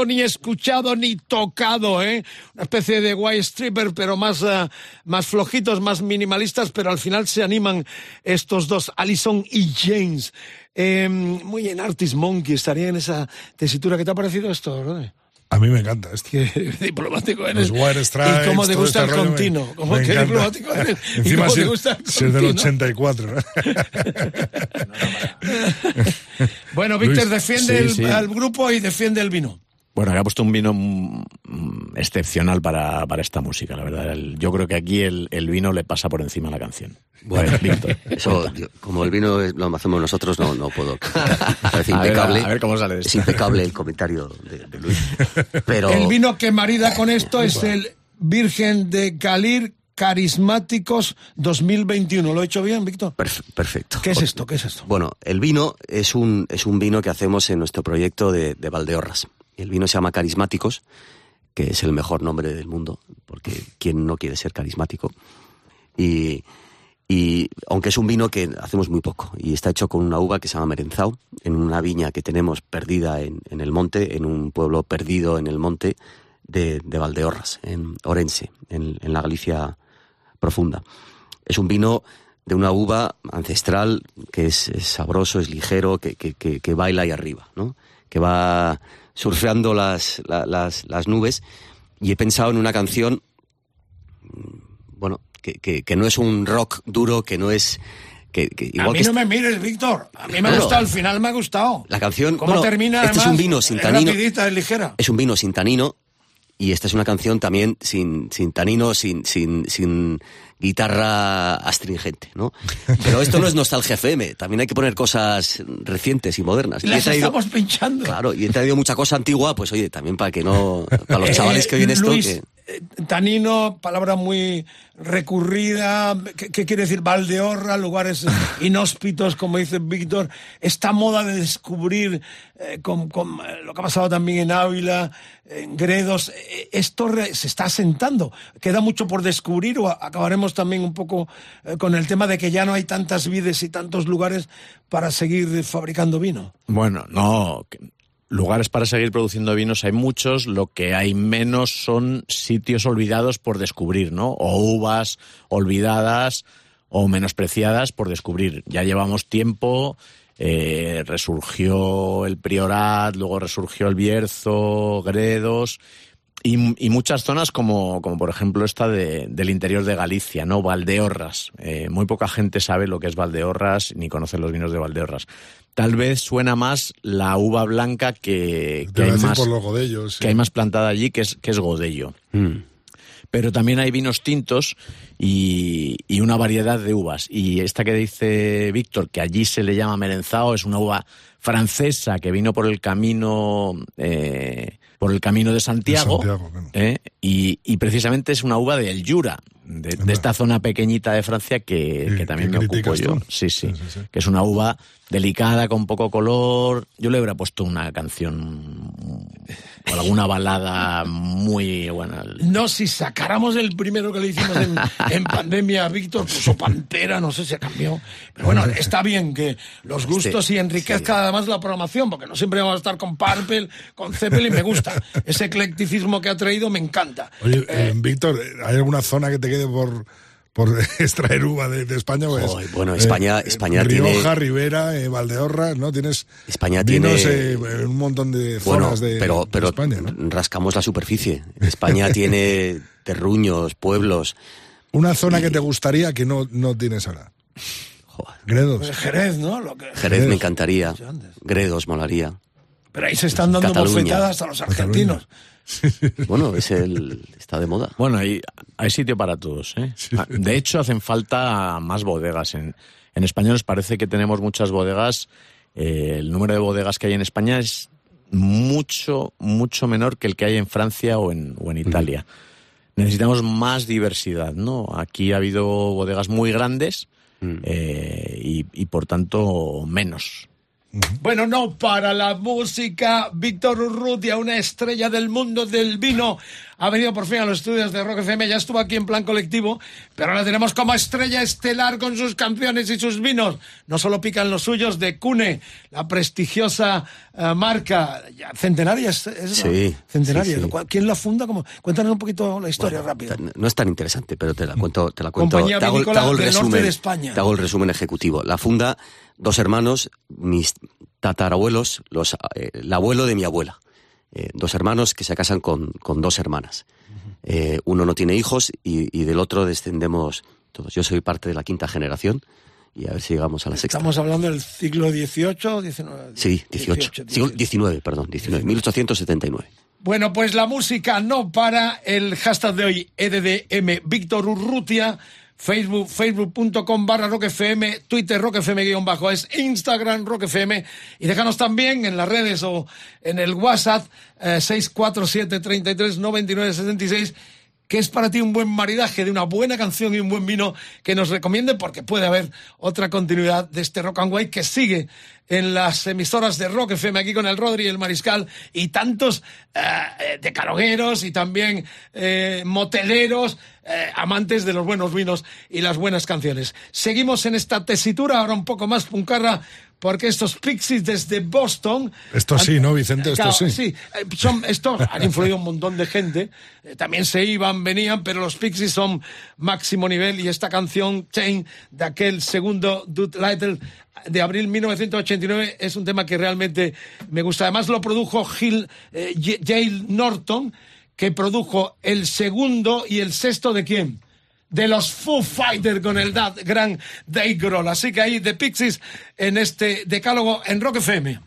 Ni escuchado, ni tocado, ¿eh? Una especie de white stripper, pero más, eh, más flojitos, más minimalistas, pero al final se animan estos dos, Alison y James. Eh, muy en Artist Monkey, estaría en esa tesitura. ¿Qué te ha parecido esto? A mí me encanta esto. Qué diplomático eres. Los y cómo te gusta este el me- continuo. Cómo me qué encanta. diplomático eres. y Encima cómo si, te gusta el si es del continuo. 84. Bueno, Víctor defiende sí, el, sí. al grupo y defiende el vino. Bueno, que ha puesto un vino mm, mm, excepcional para, para esta música, la verdad. El- yo creo que aquí el, el vino le pasa por encima a la canción. Bueno, ver, Víctor, Eso, yo- como el vino es- lo hacemos nosotros, no, no puedo. A ver, impecable. a ver cómo sale Es impecable el comentario de, de Luis. Pero El vino que marida con esto es el Virgen de Galir Carismáticos 2021. ¿Lo he hecho bien, Víctor? perf- perfecto. ¿Qué es esto? ¿Qué es esto? Bueno, el vino es un, es un vino que hacemos en nuestro proyecto de, de Valdeorras. El vino se llama Carismáticos, que es el mejor nombre del mundo, porque ¿quién no quiere ser carismático? Y, y aunque es un vino que hacemos muy poco, y está hecho con una uva que se llama Merenzau, en una viña que tenemos perdida en, en el monte, en un pueblo perdido en el monte de, de Valdeorras, en Orense, en, la Galicia profunda. Es un vino de una uva ancestral que es, es sabroso, es ligero, que, que, que, que baila ahí arriba, ¿no? Que va surfeando las, la- las, las nubes. Y he pensado en una canción, bueno, que, que, que no es un rock duro, que no es... Que, que a igual mí que no me mires, Víctor. A mí me ha gustado, al final me ha gustado. La canción... ¿Cómo bueno, termina? Este es un vino sin Es tanino. rapidita, es ligera. Es un vino sin tanino y esta es una canción también sin, sin tanino, sin, sin, sin guitarra astringente, ¿no? Pero esto no es nostalgia FM, también hay que poner cosas recientes y modernas. Y Las traído- estamos pinchando. Claro, y he traído mucha cosa antigua, pues oye, también para que no, para los chavales que Eh, oyen esto, Luis, que- eh, Tanino, palabra muy recurrida, ¿qué, qué quiere decir? Valdeorra, lugares inhóspitos, como dice Víctor. Esta moda de descubrir, eh, con, con, eh, lo que ha pasado también en Ávila, en Gredos, eh, esto re- se está asentando. Queda mucho por descubrir o acabaremos también un poco eh, con el tema de que ya no hay tantas vides y tantos lugares para seguir fabricando vino. Bueno, no. Lugares para seguir produciendo vinos hay muchos, lo que hay menos son sitios olvidados por descubrir, ¿no? O uvas olvidadas o menospreciadas por descubrir. Ya llevamos tiempo, eh, resurgió el Priorat, luego resurgió el Bierzo, Gredos, y, y muchas zonas como, como por ejemplo esta de- del interior de Galicia, ¿no? Valdeorras. Eh, muy poca gente sabe lo que es Valdeorras ni conoce los vinos de Valdeorras. Tal vez suena más la uva blanca que, que hay más por los godellos. sí. que hay más plantada allí, que es, que es Godello. Mm. Pero también hay vinos tintos y, y una variedad de uvas. Y esta que dice Víctor, que allí se le llama merenzao, es una uva francesa que vino por el camino eh, por el camino de Santiago, Santiago, claro. ¿eh? y, y precisamente es una uva del Jura, de, esta zona pequeñita de Francia que, también que me ocupo yo. Sí, sí, Sí, sí, sí. que es una uva delicada, con poco color. Yo le hubiera puesto una canción o alguna balada muy buena. No, si sacáramos el primero que le hicimos en, en pandemia, Víctor puso Pantera, no sé si ha cambiado. Pero bueno, está bien que los gustos y enriquezca además la programación, porque no siempre vamos a estar con Purple, con Zeppelin, me gusta. Ese eclecticismo que ha traído me encanta. Oye, eh, Víctor, ¿hay alguna zona que te quede por, por extraer uva de, de España? Pues, Joder, bueno, España- España Rioja, tiene- Ribera, eh, Valdeorras, ¿no? Tienes España vinos tiene- eh, un montón de Bueno, zonas de, pero, de pero España, ¿no? rascamos la superficie. España tiene terruños, pueblos. Una zona que te gustaría que no, no tienes ahora. Joder, Gredos. Pues Jerez, ¿no? Lo que... Jerez me encantaría. Gredos molaría. Pero ahí se están dando Cataluña. bofetadas a los argentinos. Bueno, es el, está de moda. Bueno, hay, hay sitio para todos. ¿eh? De hecho, hacen falta más bodegas. En, en España nos parece que tenemos muchas bodegas. Eh, el número de bodegas que hay en España es mucho, mucho menor que el que hay en Francia o en, o en Italia. Necesitamos más diversidad, ¿no? Aquí ha habido bodegas muy grandes eh, y, y, por tanto, menos. Bueno, no para la música. Víctor Urrutia, una estrella del mundo del vino, ha venido por fin a los estudios de Rock FM, ya estuvo aquí en plan colectivo, pero ahora tenemos como estrella estelar con sus canciones y sus vinos. No solo pican los suyos de Cune, la prestigiosa eh, marca centenaria, es, Sí, centenaria. sí, sí. ¿Quién la funda? Como, cuéntanos un poquito la historia rápida. No es tan interesante, pero te la cuento, te la cuento. Compañía te hago, te hago el del norte resumen, de España. te hago el resumen ejecutivo. La funda dos hermanos, mis tatarabuelos, los, eh, el abuelo de mi abuela. Eh, dos hermanos que se casan con, con dos hermanas. Eh, uno no tiene hijos y, y del otro descendemos todos. Yo soy parte de la quinta generación y a ver si llegamos a la sexta. Estamos hablando del siglo XVIII, XIX. Sí, 18. 18, Siglo- 19, perdón, 19, 1879. Bueno, pues la música no para. El hashtag de hoy, EDDM Víctor Urrutia. Facebook, facebook.com barra roquefm, Twitter roquefm guion bajo es, Instagram roquefm y déjanos también en las redes o en el WhatsApp eh, 647 33 99 76 que es para ti un buen maridaje de una buena canción y un buen vino que nos recomiende porque puede haber otra continuidad de este Rock and White que sigue en las emisoras de Rock FM aquí con el Rodri y el Mariscal y tantos eh, eh, decalogueros y también eh, moteleros eh, amantes de los buenos vinos y las buenas canciones. Seguimos en esta tesitura, ahora un poco más puncarra, porque estos Pixies desde Boston... Esto sí, ¿no, Vicente? Esto Claro, sí. sí, eh, son, estos han influido un montón de gente. eh, también se iban, venían, pero los Pixies son máximo nivel y esta canción, Chain, de aquel segundo Dude Lytle de abril 1989, es un tema que realmente me gusta. Además lo produjo Gil, eh, Norton, que produjo el segundo y el sexto de quién? de los Foo Fighters con el gran Dave Grohl. Así que ahí The Pixies en este decálogo en Rock FM.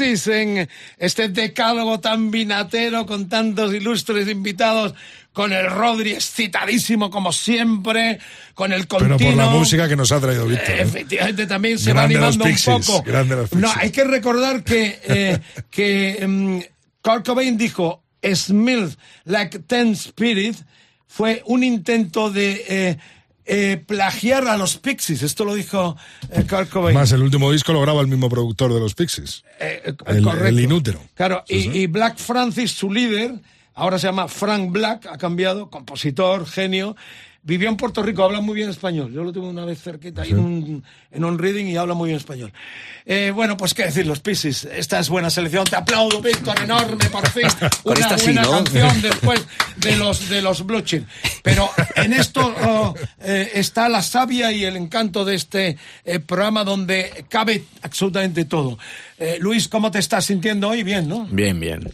En este decálogo tan vinatero con tantos ilustres invitados, con el Rodri excitadísimo como siempre, con el Pero continuo. por la música que nos ha traído Víctor. ¿eh? Efectivamente, también se Grande va los animando un Pixies, poco. grande los No, hay que recordar que, eh, que mm, Kurt Cobain dijo, Smells like Ten Spirit fue un intento de eh, eh, plagiar a los Pixies. Esto lo dijo eh, Kurt Cobain. Más el último disco lo graba el mismo productor de los Pixies. Eh, eh, El- el inútero. Claro, y, Sí, sí. y Black Francis, su líder, ahora se llama Frank Black, ha cambiado, compositor, genio. Vivió en Puerto Rico, habla muy bien español. Yo lo tuve una vez cerquita ahí en, un, en un reading y habla muy bien español. Eh, bueno, pues qué decir, los Piscis. Esta es buena selección. Te aplaudo, Víctor, enorme, por fin. Una sí, buena ¿no? canción después de los, de los Blue Chip. Pero en esto oh, eh, está la savia y el encanto de este eh, programa donde cabe absolutamente todo. Luis, ¿cómo te estás sintiendo hoy? Bien, ¿no? Bien, bien.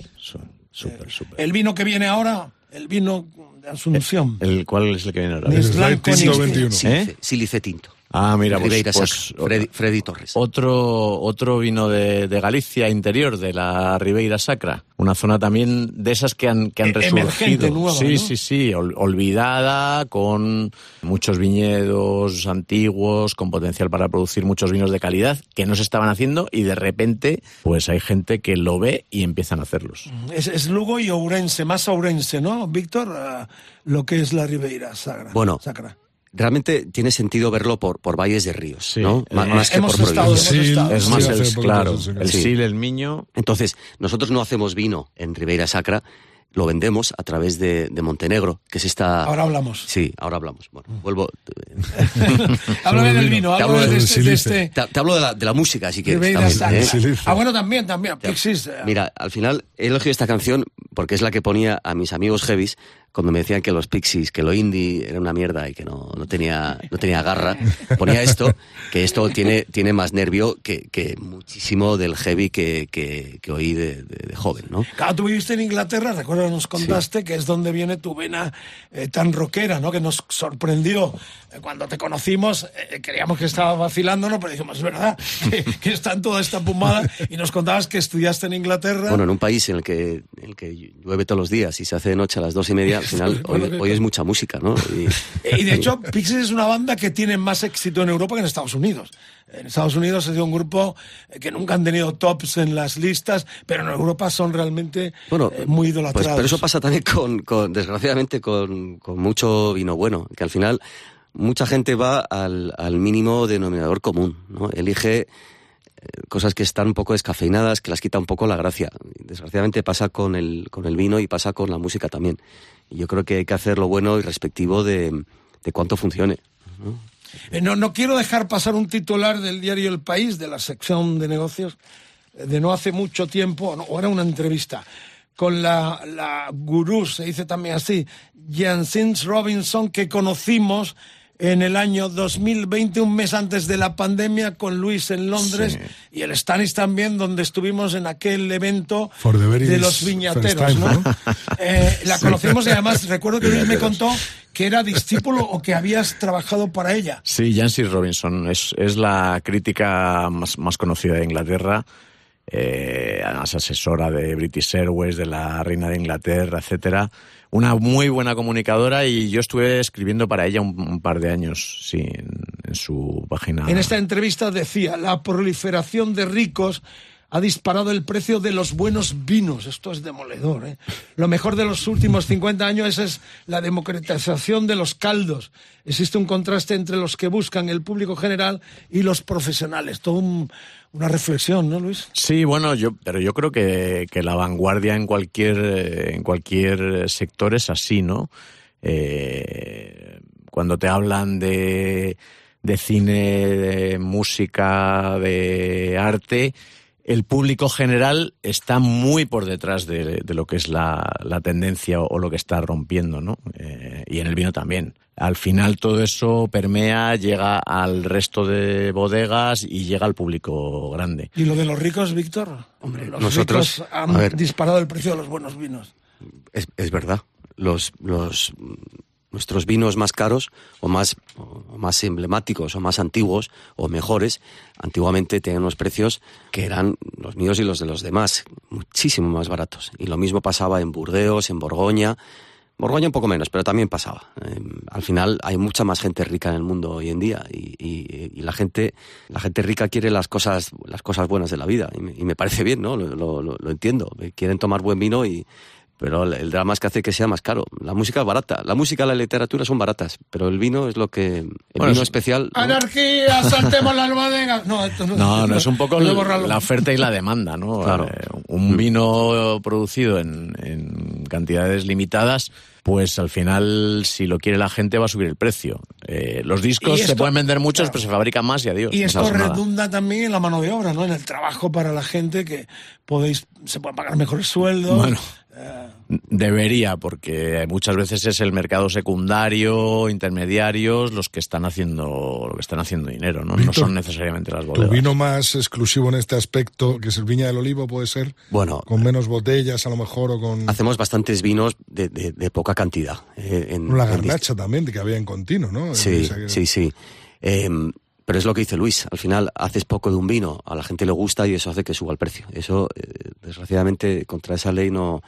Súper, súper. El vino que viene ahora, el vino Asunción. ¿El cuál es el que viene ahora? Es blanco ni Tinto es- 21. Sílice, Sílice tinto. Ah, mira, pues, Ribeira pues, Sacra, Freddy, Freddy Torres. Otro, otro vino de, de Galicia interior, de la Ribeira Sacra. Una zona también de esas que han, que han E- resurgido. nueva, sí, ¿no? sí, sí. ol- olvidada, con muchos viñedos antiguos, con potencial para producir muchos vinos de calidad que no se estaban haciendo y de repente, pues hay gente que lo ve y empiezan a hacerlos. Es, es Lugo y Ourense, más Ourense, ¿no, Víctor? Ah, lo que es la Ribeira Sagra. Bueno, Sacra. Realmente tiene sentido verlo por, por valles de ríos, Sí. ¿no? Eh, más que por estado, estado. Es Sí, más, el, claro, sí. el Sí. sil, el miño. Entonces, nosotros no hacemos vino en Ribeira Sacra, lo vendemos a través de, de Montenegro, que es esta... Ahora hablamos. Sí, ahora hablamos. Bueno, vuelvo... Háblame del vino. hablo de del este, de este Te, te hablo de la, de la música, si quieres. Ribeira también, Sacra. ¿eh? Ah, bueno, también, también. Pixies. eh, Mira, al final he elegido esta canción porque es la que ponía a mis amigos heavies cuando me decían que los Pixies, que lo indie era una mierda y que no, no tenía no tenía garra. Ponía esto, que esto tiene, tiene más nervio que, que muchísimo del heavy que, que, que oí de, de- de joven, ¿no? Claro, tú viviste en Inglaterra, recuerdo nos contaste que es donde viene tu vena eh, tan rockera, ¿no? Que nos sorprendió Eh, cuando te conocimos. eh, creíamos que estaba vacilando, ¿no? Pero dijimos, es verdad, que, que está en toda esta pomada. Y nos contabas que estudiaste en Inglaterra. Bueno, en un país en el que, en el que llueve todos los días y se hace de noche a las dos y media, al final hoy, hoy es mucha música, ¿no? Y, Y de hecho, Pixies es una banda que tiene más éxito en Europa que en Estados Unidos. En Estados Unidos ha sido un grupo eh, que nunca han tenido tops en las listas, pero en Europa son realmente Bueno, eh, muy Pues, idolatrados. pero eso pasa también con, con desgraciadamente, con, con mucho vino bueno, que al final mucha gente va al, al mínimo denominador común, ¿no? Elige eh, cosas que están un poco descafeinadas, que las quita un poco la gracia. Desgraciadamente pasa con el, con el vino y pasa con la música también. Yo creo que hay que hacer lo bueno y respectivo de, de cuánto funcione. Eh, No, no quiero dejar pasar un titular del diario El País, de la sección de negocios, eh, de no hace mucho tiempo, o era una entrevista, con la, la gurú, se dice también así, Jansins Robinson, que conocimos en el año 2020, un mes antes de la pandemia, con Luis en Londres, y el Stanis también, donde estuvimos en aquel evento For the very de los viñateros, time, ¿no? ¿no? Eh, la conocimos y además recuerdo que Luis me contó que era discípulo o que habías trabajado para ella. Sí, Jancy Robinson es, es la crítica más, más conocida de Inglaterra. eh, además asesora de British Airways, de la Reina de Inglaterra, etcétera. Una muy buena comunicadora y yo estuve escribiendo para ella un, par de años, en, en su página. En esta entrevista decía, la proliferación de ricos ha disparado el precio de los buenos vinos. Esto es demoledor. ¿eh? Lo mejor de los últimos 50 años es la democratización de los caldos. Existe un contraste entre los que buscan el público general y los profesionales. Todo un- una reflexión, ¿no, Luis? Sí, bueno, yo, pero yo creo que, que la vanguardia en cualquier, en cualquier sector es así, ¿no? Eh, cuando te hablan de, de cine, de música, de arte, el público general está muy por detrás de, de lo que es la, la tendencia o, o lo que está rompiendo, ¿no? Eh, y en el vino también. Al final todo eso permea, llega al resto de bodegas y llega al público grande. ¿Y lo de los ricos, Víctor? Hombre, los nosotros- ricos han disparado el precio de los buenos vinos. Es, es verdad. Los, los, nuestros vinos más caros o más, o más emblemáticos o más antiguos o mejores, antiguamente tenían unos precios que eran los míos y los de los demás, muchísimo más baratos. Y lo mismo pasaba en Burdeos, en Borgoña. Borgoña un poco menos, pero también pasaba. Eh, al final hay mucha más gente rica en el mundo hoy en día y, la gente la gente rica quiere las cosas las cosas buenas de la vida y me, parece bien, ¿no? Lo- lo entiendo. Quieren tomar buen vino y pero el- drama es que hace que sea más caro. La música es barata, la música y la literatura son baratas, pero el vino es lo que el Bueno, vino es- especial. ¿no? Anarquía, saltemos las bodegas. No, esto no, No, no, es un poco la oferta y la demanda, ¿no? Claro. Eh, un vino producido en, en cantidades limitadas, pues al final, si lo quiere la gente, va a subir el precio. Eh, los discos se pueden vender muchos, claro. pero se fabrican más y adiós. Y no esto nada. redunda también en la mano de obra, ¿no? En el trabajo para la gente que podéis, se pueden pagar mejores sueldos. Bueno. Debería, porque muchas veces es el mercado secundario, intermediarios, los que están haciendo, lo que están haciendo dinero, ¿no? No son necesariamente las Tu bodegas. vino más exclusivo en este aspecto, que es el Viña del Olivo, puede ser Bueno, con menos botellas a lo mejor o con... hacemos bastantes vinos de, de- de poca cantidad. eh, en, La en garnacha también, que había en continuo, ¿no? Sí, Esa sí, sí. Eh, pero es lo que dice Luis, al final haces poco de un vino, a la gente le gusta y eso hace que suba el precio. Eso, eh, desgraciadamente, contra esa ley no,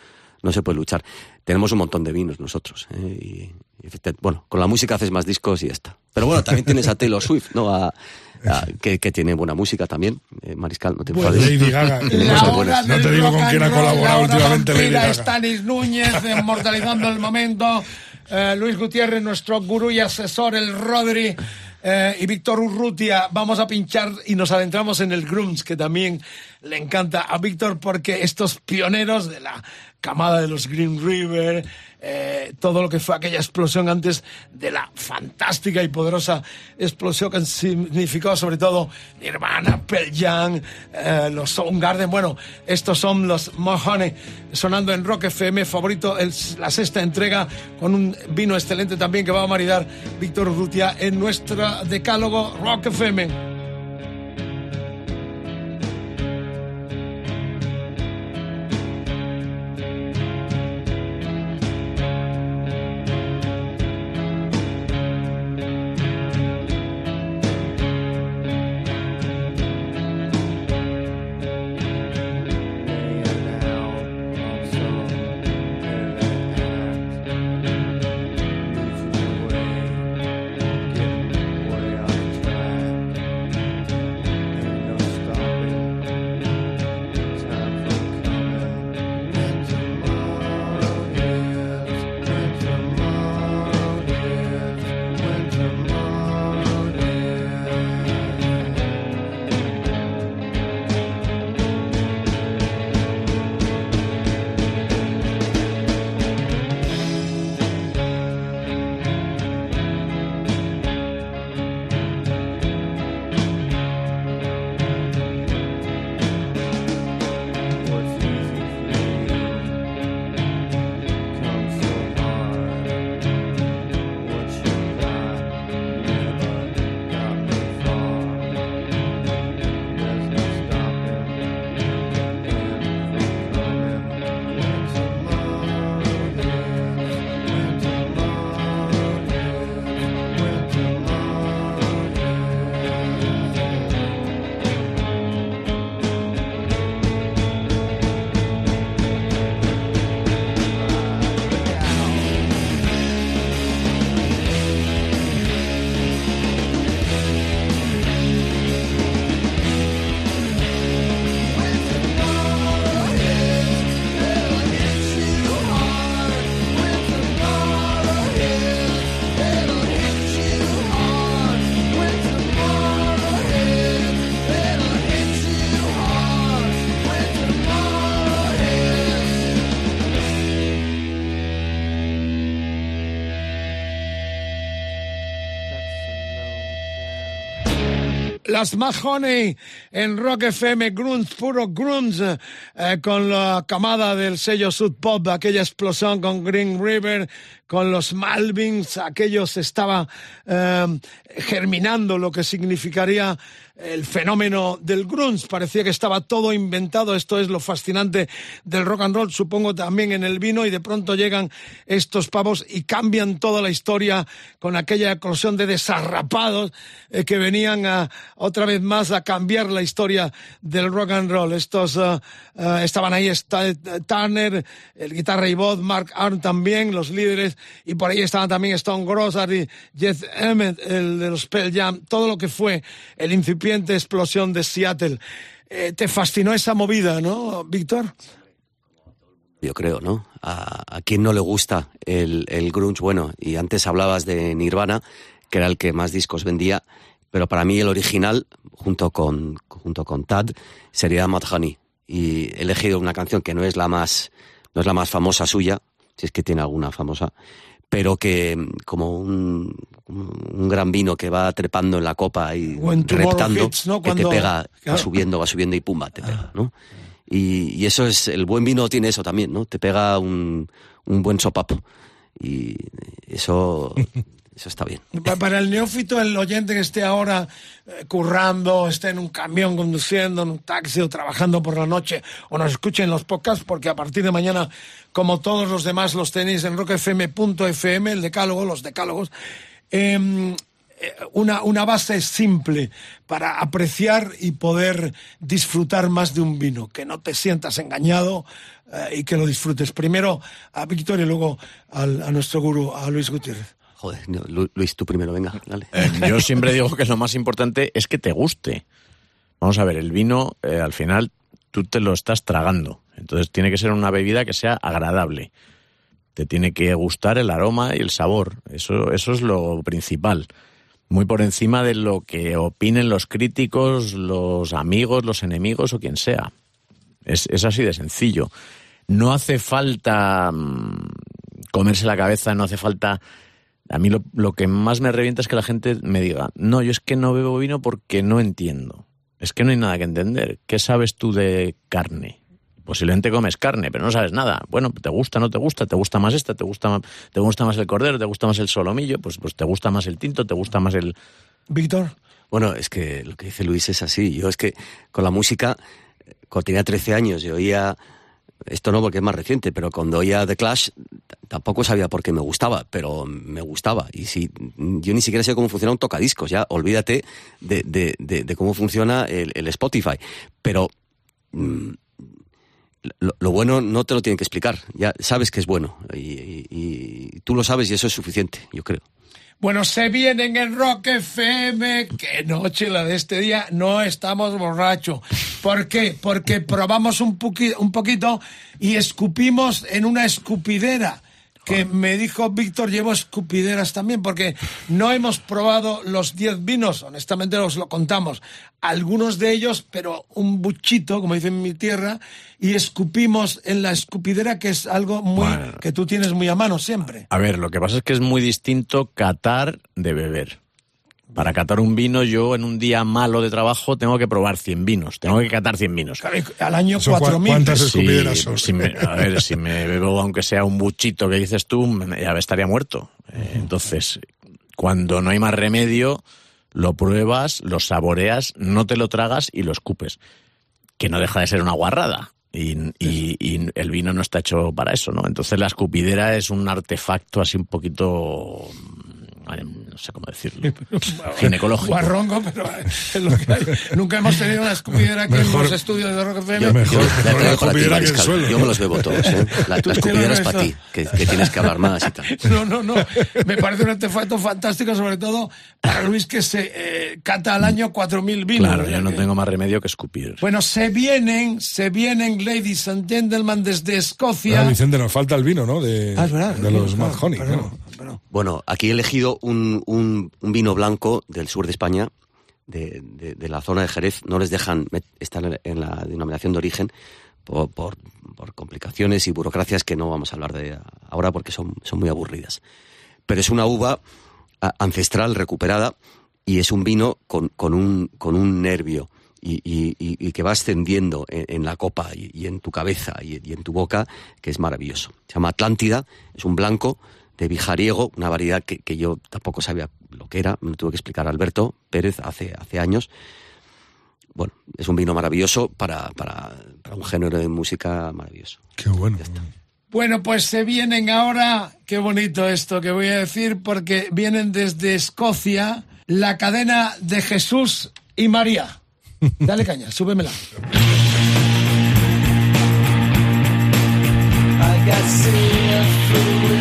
no se puede luchar. Tenemos un montón de vinos nosotros. eh, y, y efecti- bueno, con la música haces más discos y ya está. Pero bueno, también tienes a Taylor Swift, ¿no? A- a- que, que tiene buena música también. Eh, Mariscal, no te Pues. Lady Gaga. No te digo con quién ha colaborado la hora últimamente Lady Gaga. Stanis Núñez, inmortalizando el momento. eh, Luis Gutiérrez, nuestro gurú y asesor, el Rodri. eh, y Víctor Urrutia, vamos a pinchar y nos adentramos en el grunge, que también le encanta a Víctor porque estos pioneros de la camada de los Green River, eh, todo lo que fue aquella explosión antes de la fantástica y poderosa explosión que significó sobre todo Nirvana, Pearl Jam, eh, los Soundgarden. Bueno, estos son los Mahoney sonando en Rock FM, favorito el- la sexta entrega con un vino excelente también que va a maridar Víctor Urrutia en nuestro decálogo Rock FM. Las Mahoney en Rock FM, grunge, puro grunge, eh, con la camada del sello Sud Pop, aquella explosión con Green River, con los Malvins, aquellos estaba eh, germinando lo que significaría el fenómeno del grunge. Parecía que estaba todo inventado. Esto es lo fascinante del rock and roll, supongo también en el vino, y de pronto llegan estos pavos y cambian toda la historia con aquella eclosión de desarrapados eh, que venían a, otra vez más a cambiar la historia del rock and roll. Estos eh, estaban ahí Sta- Turner, el guitarra y voz, Mark Arm también, los líderes, y por ahí estaban también Stone Gossard y Jeff Emmett, el de los Pearl Jam, todo lo que fue el incipiente explosión de Seattle. Eh, ¿Te fascinó esa movida, no, Víctor? yo creo, ¿no? A, a quien no le gusta el, grunge, bueno, y antes hablabas de Nirvana, que era el que más discos vendía, pero para mí el original, junto con, junto con Tad, sería Mad. Y he elegido una canción que no es la más, no es la más famosa suya, si es que tiene alguna famosa, pero que mm, como un, un gran vino que va trepando en la copa y reptando, Hits, ¿no? que te pega, Claro. va subiendo, va subiendo y pumba, te pega, ¿no? Y, y eso es, el buen vino tiene eso también, ¿no? Te pega un, un buen sopapo. Y eso, eso está bien. Pa- Para el neófito, el oyente que esté ahora eh, currando, esté en un camión conduciendo, en un taxi o trabajando por la noche, o nos escuche en los podcasts, porque a partir de mañana, como todos los demás, los tenéis en rockfm.fm, el decálogo, los decálogos. Em, eh, una, una base simple para apreciar y poder disfrutar más de un vino, que no te sientas engañado eh, y que lo disfrutes. Primero a Víctor y luego al- a nuestro gurú, a Luis Gutiérrez. Joder, no, Luis, tú primero, venga, dale. Eh, yo siempre digo que lo más importante es que te guste. Vamos a ver, el vino eh, al final tú te lo estás tragando. Entonces tiene que ser una bebida que sea agradable. Te tiene que gustar el aroma y el sabor. Eso, eso es lo principal. Muy por encima de lo que opinen los críticos, los amigos, los enemigos o quien sea. Es, es así de sencillo. No hace falta mm, comerse la cabeza, no hace falta... A mí lo, lo que más me revienta es que la gente me diga, no, yo es que no bebo vino porque no entiendo. Es que no hay nada que entender. ¿Qué sabes tú de carne? Posiblemente comes carne, pero no sabes nada. Bueno, te gusta, no te gusta, te gusta más esta, te gusta, ma- te gusta más el cordero, te gusta más el solomillo, pues, pues te gusta más el tinto, te gusta más el... Víctor. Bueno, es que lo que dice Luis es así. Yo es que con la música, cuando tenía 13 años, yo oía, esto no porque es más reciente, pero cuando oía The Clash, tampoco sabía por qué me gustaba, pero me gustaba. Y si yo ni siquiera sé cómo funciona un tocadiscos, ya olvídate de, de- de- de cómo funciona el, el Spotify. Pero mm, lo, bueno no te lo tienen que explicar, ya sabes que es bueno. Y, tú lo sabes y eso es suficiente, yo creo. Bueno, se vienen en Rock FM. Qué noche la de este día. No estamos borrachos. ¿Por qué? Porque probamos un, un poquito y escupimos en una escupidera. Que me dijo Víctor, llevo escupideras también, porque no hemos probado los 10 vinos, honestamente os lo contamos. Algunos de ellos, pero un buchito, como dicen en mi tierra, y escupimos en la escupidera, que es algo muy Bueno. que tú tienes muy a mano siempre. A ver, lo que pasa es que es muy distinto catar de beber. Para catar un vino, yo en un día malo de trabajo tengo que probar 100 vinos, tengo que catar 100 vinos. Al año Eso, ¿cu- 4.000. cuántas Sí, escupideras son? si me- a ver, si me bebo aunque sea un buchito que dices tú, me- ya estaría muerto. Eh, entonces, cuando no hay más remedio, lo pruebas, lo saboreas, no te lo tragas y lo escupes. Que no deja de ser una guarrada. Y, y- y el vino no está hecho para eso, ¿no? Entonces la escupidera es un artefacto así un poquito... No sé cómo decirlo. Ginecológico. Guarrongo, pero es lo que hay. Nunca hemos tenido una escupidera aquí en Mejor- los estudios de Rock FM. Yo, Mejor- yo- mejor la escupidera que el suelo. Yo me los bebo todos, ¿eh? La, la escupidera es para ti, que, que tienes que hablar más y tal. No, no, no. Me parece un artefacto fantástico, sobre todo para Luis que se eh, cata al año 4.000 vinos. Claro, ¿verdad yo no que- tengo más remedio que escupir. Bueno, se vienen, se vienen, ladies and gentlemen, desde Escocia. Ah, Vicente, nos falta el vino, ¿no? De, Ah, es verdad, de los claro, Mad Honey, claro. Bueno, aquí he elegido un, un- un vino blanco del sur de España, de, de- la zona de Jerez. No les dejan estar en la- en la denominación de origen por, por- complicaciones y burocracias que no vamos a hablar de ahora porque son, muy aburridas. Pero es una uva ancestral recuperada y es un vino con, con un, con un nervio. Y, y- y- que va ascendiendo en, la copa y, y en tu cabeza y en tu boca, que es maravilloso. Se llama Atlántida, es un blanco de Bijariego, una variedad que, que yo tampoco sabía lo que era, me lo tuve que explicar Alberto Pérez hace, hace años. Bueno, es un vino maravilloso para, para, para un género de música maravilloso. Qué bueno. Bueno, pues se vienen ahora, qué bonito esto que voy a decir, porque vienen desde Escocia la cadena de Jesús y María. Dale caña, súbemela. I got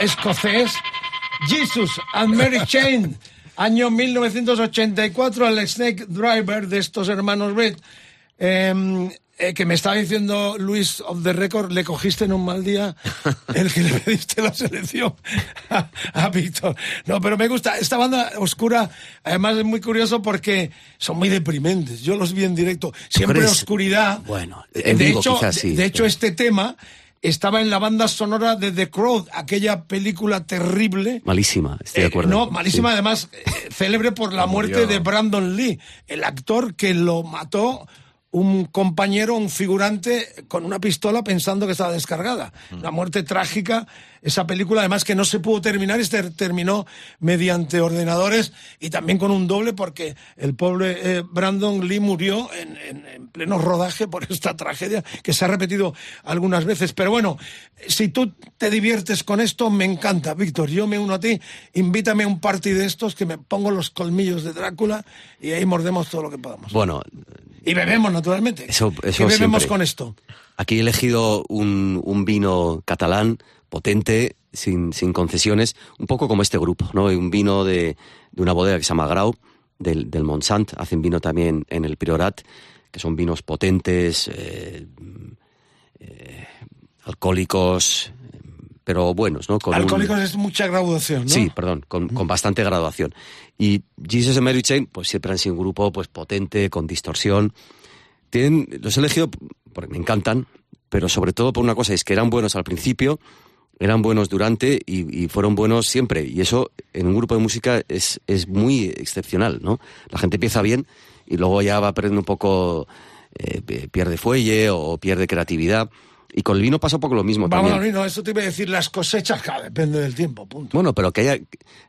escocés. Jesus and Mary Chain, año 1984, al Snake Driver de estos hermanos Reed. Eh, eh, que me estaba diciendo Luis of the Record, le cogiste en un mal día el que le pediste la selección a, a Víctor. No, pero me gusta. Esta banda oscura, además es muy curioso porque son muy deprimentes. Yo los vi en directo. Siempre oscuridad. Bueno, en de vivo hecho, quizás de- sí, de hecho, pero- este tema estaba en la banda sonora de The Crowd, aquella película terrible. Malísima, estoy de Eh, acuerdo. no, malísima Sí. además, eh, célebre por la muerte de Brandon Lee, el actor que lo mató un compañero, un figurante, con una pistola pensando que estaba descargada. Una muerte trágica. Esa película, además, que no se pudo terminar, y se terminó mediante ordenadores y también con un doble, porque el pobre eh, Brandon Lee murió en, en- en pleno rodaje por esta tragedia que se ha repetido algunas veces. Pero bueno, si tú te diviertes con esto, me encanta, Víctor. Yo me uno a ti. Invítame a un party de estos que me pongo los colmillos de Drácula y ahí mordemos todo lo que podamos. Bueno, Y bebemos, naturalmente. Eso- ¿Qué eso bebemos siempre. con esto? aquí he elegido un, un vino catalán potente, sin, sin concesiones, un poco como este grupo, ¿no? Un vino de, de una bodega que se llama Grau, del, del Monsant. Hacen vino también en el Priorat, que son vinos potentes, eh, eh, alcohólicos, pero buenos, ¿no? Con un- Alcohólicos es mucha graduación, ¿no? Sí, perdón, con, con bastante graduación. Y Jesus and Mary Chain, pues siempre han sido un grupo pues potente, con distorsión. Tienen, los he elegido porque me encantan, pero sobre todo por una cosa, es que eran buenos al principio, eran buenos durante y, y fueron buenos siempre. Y eso en un grupo de música es, es muy excepcional, ¿no? La gente empieza bien y luego ya va perdiendo un poco, eh, pierde fuelle o pierde creatividad. Y con el vino pasa un poco lo mismo Vamos, también. no, eso te iba a decir, las cosechas, claro, depende del tiempo, punto. Bueno, pero que haya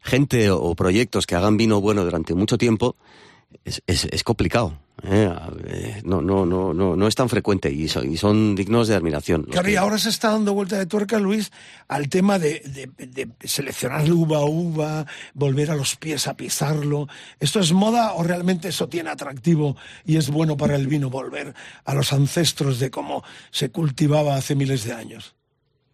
gente o proyectos que hagan vino bueno durante mucho tiempo es, es, es complicado. ¿eh? Eh, No, no, no, no, no es tan frecuente y son, y son dignos de admiración. los Claro, que- y ahora se está dando vuelta de tuerca, Luis, al tema de, de- de seleccionar uva a uva, volver a los pies a pisarlo. ¿Esto es moda o realmente eso tiene atractivo y es bueno para el vino volver a los ancestros de cómo se cultivaba hace miles de años?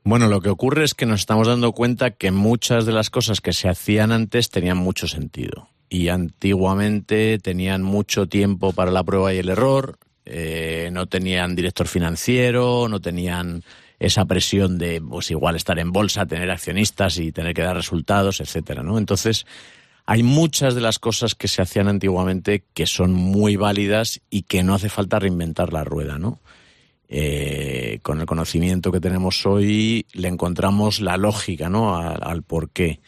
Bueno, lo que ocurre es que nos estamos dando cuenta que muchas de las cosas que se hacían antes tenían mucho sentido. Y antiguamente tenían mucho tiempo para la prueba y el error, eh, no tenían director financiero, no tenían esa presión de, pues igual estar en bolsa, tener accionistas y tener que dar resultados, etcétera, ¿no? Entonces, hay muchas de las cosas que se hacían antiguamente que son muy válidas y que no hace falta reinventar la rueda, ¿no? Eh, con el conocimiento que tenemos hoy le encontramos la lógica, ¿no? Al, al por qué.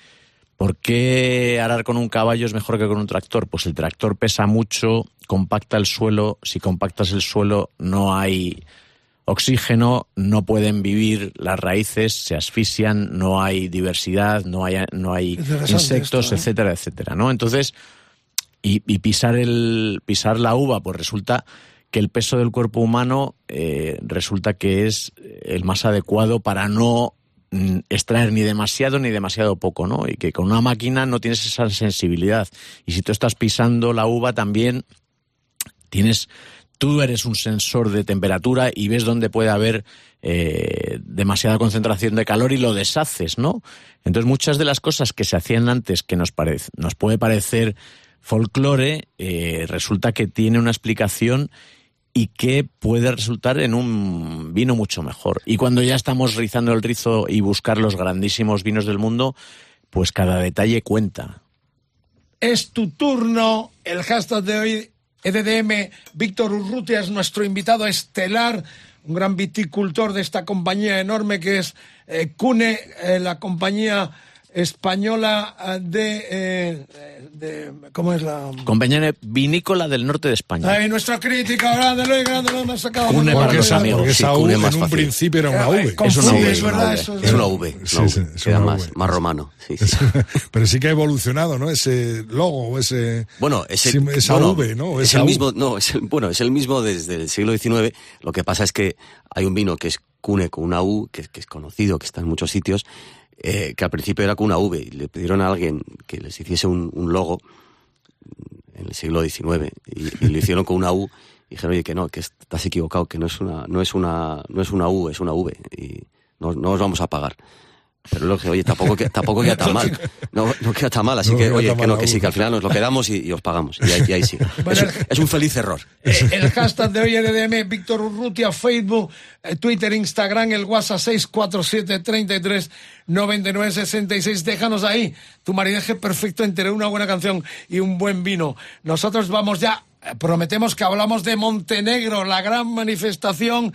¿Por qué arar con un caballo es mejor que con un tractor? Pues el tractor pesa mucho, compacta el suelo. Si compactas el suelo no hay oxígeno, no pueden vivir las raíces, se asfixian, no hay diversidad, no hay, no hay insectos, esto, ¿eh? etcétera, etcétera, ¿no? Entonces, y, y pisar el pisar la uva, pues resulta que el peso del cuerpo humano eh, resulta que es el más adecuado para no extraer ni demasiado ni demasiado poco, ¿no? Y que con una máquina no tienes esa sensibilidad. Y si tú estás pisando la uva también tienes tú eres un sensor de temperatura y ves dónde puede haber eh, demasiada concentración de calor y lo deshaces, ¿no? Entonces muchas de las cosas que se hacían antes que nos parece, nos puede parecer folclore, eh, resulta que tiene una explicación y que puede resultar en un vino mucho mejor. Y cuando ya estamos rizando el rizo y buscar los grandísimos vinos del mundo, pues cada detalle cuenta. Es tu turno. El hashtag de hoy, EDDM. Víctor Urrutia es nuestro invitado estelar, un gran viticultor de esta compañía enorme que es eh, Cune, eh, la compañía española eh, de, eh, de- ¿Cómo es la...? Compañía vinícola del norte de España. Ay, nuestra crítica, grande, Luis, grande, lo hemos sacado. Cune para los amigos. porque Sí, esa Cune U en un fácil. principio era una V. Es una Sí, V, es es una verdad, es Es una. V, es Sí, una sí, V. es Queda una más, más romano. Sí, sí. Pero sí que ha evolucionado, ¿no? Ese logo, o ese. Bueno, ese, sí, esa bueno, V, ¿no? Es el U. mismo, no, es el, bueno, es el mismo desde el siglo XIX. Lo que pasa es que hay un vino que es Cune con una U, que, que es conocido, que está en muchos sitios, eh, que al principio era con una V. Y le pidieron a alguien que les hiciese un, logo en el siglo XIX y, y lo hicieron con una U. Y dijeron, oye, que no, que estás equivocado, que no es una, no es una, no es una U, es una V. Y no, no os vamos a pagar. Pero lo que, oye, tampoco, que- tampoco queda tan mal. No, no queda tan mal, así No que, oye, que no, que sí, que al final nos lo quedamos y, y os pagamos. Y ahí, y ahí sí. Bueno, Es, es un feliz error. Eh, el hashtag de hoy en EDM, Víctor Urrutia, Facebook, eh, Twitter, Instagram, el WhatsApp 647 33 99 66. Déjanos ahí tu maridaje perfecto entre una buena canción y un buen vino. Nosotros vamos ya. Prometemos que hablamos de Montenegro, la gran manifestación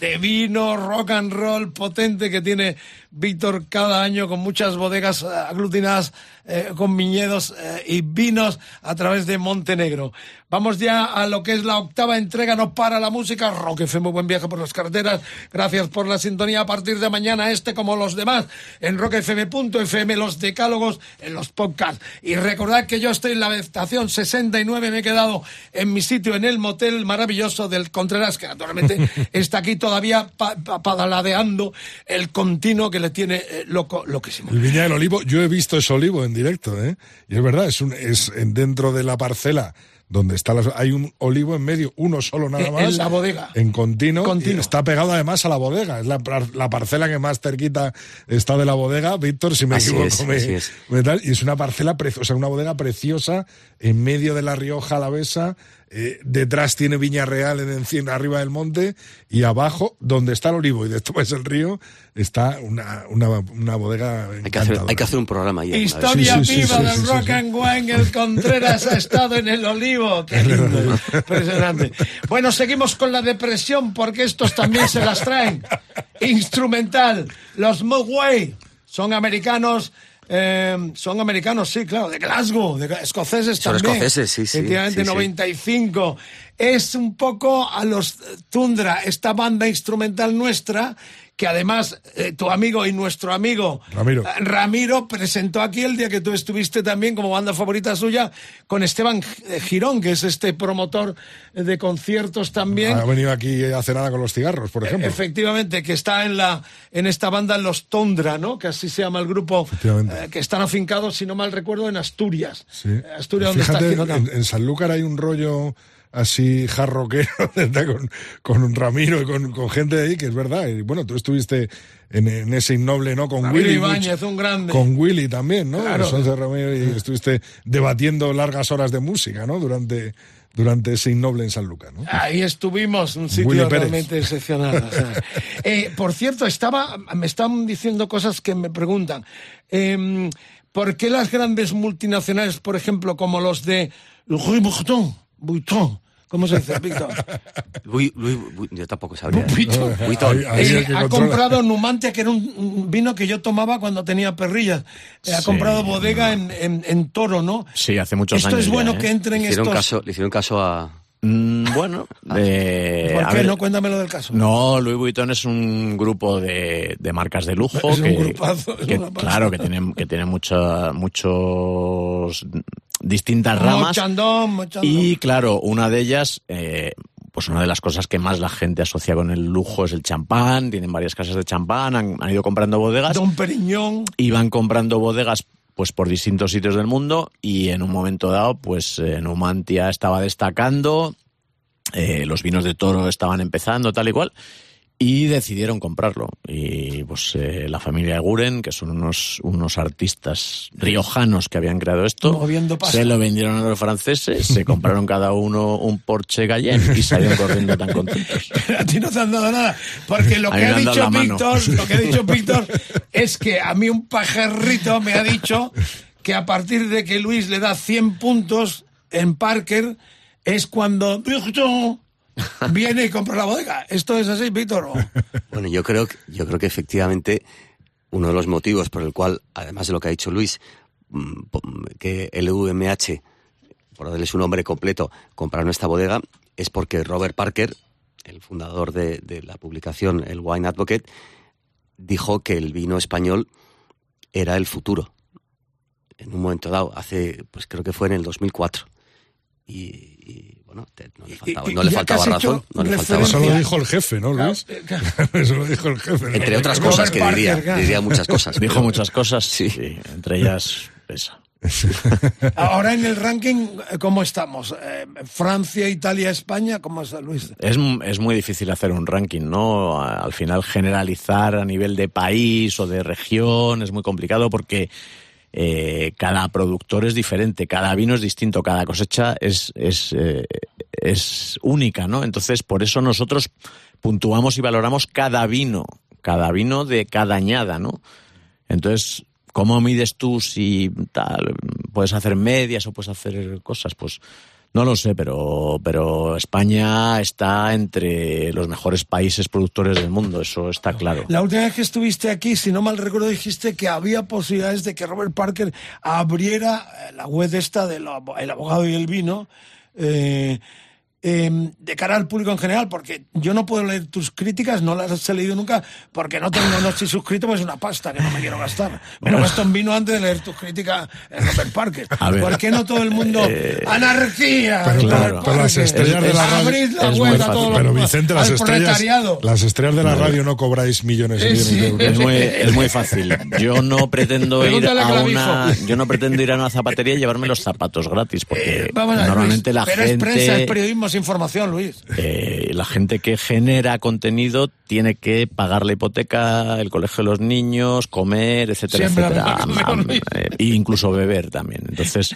de vino, rock and roll potente que tiene Víctor cada año con muchas bodegas eh, aglutinadas eh, con viñedos eh, y vinos a través de Montenegro. Vamos ya a lo que es la octava entrega, no para la música. Rock FM, buen viaje por las carreteras. Gracias por la sintonía. A partir de mañana, este como los demás, en rockfm.fm, los decálogos en los podcasts. Y recordad que yo estoy en la estación 69, me he quedado en mi sitio, en el motel maravilloso del Contreras, que naturalmente está aquí todavía pa- pa- padaladeando el continuo que le tiene eh, loco, loquísimo. El Viña del Olivo, yo he visto ese olivo en directo, ¿eh? Y es verdad, es, un, es en- dentro de la parcela donde está las, hay un olivo en medio, uno solo nada más. en la bodega. En continuo. Continuo. y está pegado además a la bodega. Es la, par- la parcela que más cerquita está de la bodega. Víctor, si me Así equivoco, es, me- así es. me tal. Y es una parcela preciosa, una bodega preciosa en medio de la Rioja Alavesa. Eh, detrás tiene Viña Real en encima, arriba del monte y abajo, donde está el olivo y después el río, está una, una, una bodega Hay que, hacer, hay que hacer un programa ahí. Historia Sí, sí, sí, viva sí, del sí, sí, rock sí. and wine, el Contreras ha estado en el olivo. Qué lindo, impresionante. Bueno, seguimos con la depresión porque estos también se las traen. Instrumental, los Mogwai, son americanos. Eh, son americanos, sí, claro, de Glasgow, de escoceses Son también. escoceses, sí, sí, Efectivamente, sí, sí. 95. Es un poco a los eh, Tundra, esta banda instrumental nuestra, que además eh, tu amigo y nuestro amigo Ramiro. eh, Ramiro presentó aquí el día que tú estuviste también como banda favorita suya con Esteban Girón, que es este promotor de conciertos también. Ha venido aquí a hacer nada con los cigarros, por ejemplo. Efectivamente, que está en la en esta banda Los Tondra, ¿no? Que así se llama el grupo, eh, que están afincados, si no mal recuerdo, en Asturias. Sí. Asturias, donde está en, en Sanlúcar hay un rollo así jarroquero con, con un Ramiro y con, con gente de ahí, que es verdad. Y bueno, tú estuviste en, en ese innoble, ¿no? Con Ramiro Willy. Un grande. Con Willy también, ¿no? Claro. Ramiro, y estuviste debatiendo largas horas de música, ¿no? Durante, durante ese innoble en Sanlúcar, ¿no? Ahí estuvimos, un sitio realmente excepcional. o sea. Eh, por cierto, estaba, me están diciendo cosas que me preguntan. Em, ¿Por qué las grandes multinacionales, por ejemplo, como los de Louis Vuitton, Vuitton, ¿cómo se dice, Víctor? Luis- Luis- yo tampoco sabría. Que ha comprado Numantia, que era un, vino que yo tomaba cuando tenía perrillas. Eh, ha comprado bodega en, en, en Toro, ¿no? Sí, hace muchos Esto años es ya, bueno ¿eh? que entren Le estos... caso, le hicieron caso a. Mm, bueno, eh, ¿Por a qué ver, no? Cuéntamelo del caso. No, Louis Vuitton es un grupo de, de marcas de lujo. Es un grupazo, es que, claro, que tienen, que tienen mucha, muchos distintas ramas. Mochandón, mochandón. Y claro, una de ellas, eh, pues una de las cosas que más la gente asocia con el lujo es el champán. Tienen varias casas de champán, han, han ido comprando bodegas Don Periñón. y van comprando bodegas pues por distintos sitios del mundo y en un momento dado pues eh, Numantia estaba destacando, eh, los vinos de toro estaban empezando tal y cual y decidieron comprarlo y pues eh, la familia Guren que son unos unos artistas riojanos que habían creado esto se lo vendieron a los franceses se compraron cada uno un Porsche Cayenne y salieron corriendo tan contentos A ti no te han dado nada. Porque lo que ha dicho. Víctor, lo que ha dicho Víctor es que a mí un pajarrito me ha dicho que a partir de que Luis le da 100 puntos en Parker es cuando Víctor viene y compra la bodega. ¿Esto es así, Víctor? Bueno, yo creo, que- yo creo que efectivamente uno de los motivos por el cual, además de lo que ha dicho Luis, mm, que el UMH, por darle su nombre completo, compraron esta bodega, es porque Robert Parker, el fundador de, de la publicación El Wine Advocate, dijo que el vino español era el futuro. En un momento dado, hace, pues creo que fue en el 2004. Y, no le faltaba, no le razón. No le faltaba Eso lo dijo el jefe, ¿no, Luis? Eso lo dijo el jefe. Entre otras cosas que diría, diría muchas cosas. dijo muchas cosas sí, entre ellas esa Ahora en el ranking, eh, ¿cómo estamos? Eh, Francia, Italia, España, ¿cómo está Luis? Es, es muy difícil hacer un ranking, ¿no? Al final generalizar a nivel de país o de región es muy complicado porque eh, cada productor es diferente, cada vino es distinto, cada cosecha es, es, eh, es única, ¿no? Entonces, por eso nosotros puntuamos y valoramos cada vino, cada vino de cada añada, ¿no? Entonces, ¿cómo mides tú si tal? ¿Puedes hacer medias o puedes hacer cosas? Pues no lo sé, pero, pero España está entre los mejores países productores del mundo, eso está claro. La última vez que estuviste aquí, si no mal recuerdo, dijiste que había posibilidades de que Robert Parker abriera eh, la web esta del el abogado y el vino. eh, eh, de cara al público en general, porque yo no puedo leer tus críticas, no las he leído nunca, porque no tengo, no estoy suscrito, pues es una pasta que no me quiero gastar. Me lo gasto en vino antes de leer tus críticas en Robert Parker. ¿Por qué no todo el mundo? Eh, ¡Anarquía! Pero, las estrellas de la radio. La los- Pero Vicente, las estrellas, las estrellas de la radio no cobráis millones y Eh, millones sí. de euros. Es muy, es muy fácil. Yo no pretendo ir Pregúntale a una, yo no pretendo ir a una zapatería y llevarme los zapatos gratis, porque Eh, ver, normalmente Luis, la pero es prensa, es gente, periodismo, información, Luis. eh, la gente que genera contenido tiene que pagar la hipoteca, el colegio de los niños, comer, etcétera, Siempre etcétera, Luis. eh, e incluso beber también. Entonces,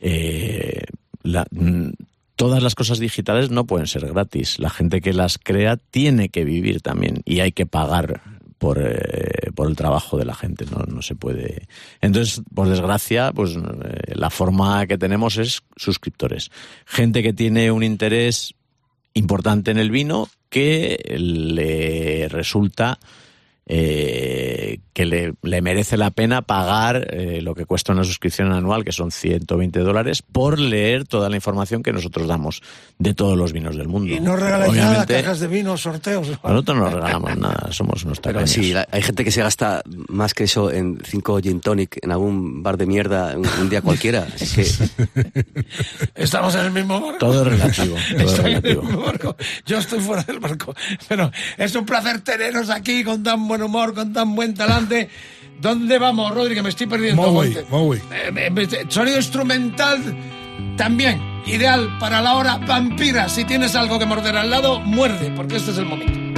eh, la- mm, todas las cosas digitales no pueden ser gratis. La gente que las crea tiene que vivir también y hay que pagar por, eh, por el trabajo de la gente, no, no se puede. Entonces, por desgracia, pues eh, la forma que tenemos es suscriptores. Gente que tiene un interés importante en el vino que le resulta eh, que le, le merece la pena pagar eh, lo que cuesta una suscripción anual, que son 120 dólares, por leer toda la información que nosotros damos de todos los vinos del mundo. Y no regaláis nada, cajas de vino, sorteos. nosotros no regalamos nada, somos unos Pero tacaños. sí, la- hay gente que se gasta más que eso en cinco gin tonic en algún bar de mierda un, un día cualquiera. Que Estamos en el mismo barco. Todo es relativo, todo es Estoy en el relativo. mismo barco. Yo estoy fuera del barco. Pero es un placer teneros aquí con tan buen humor, con tan buen talante. ¿Dónde vamos, Rodri? Que me estoy perdiendo. Eh, sonido instrumental también. Ideal para la hora vampira. Si tienes algo que morder al lado, muerde, porque este es el momento.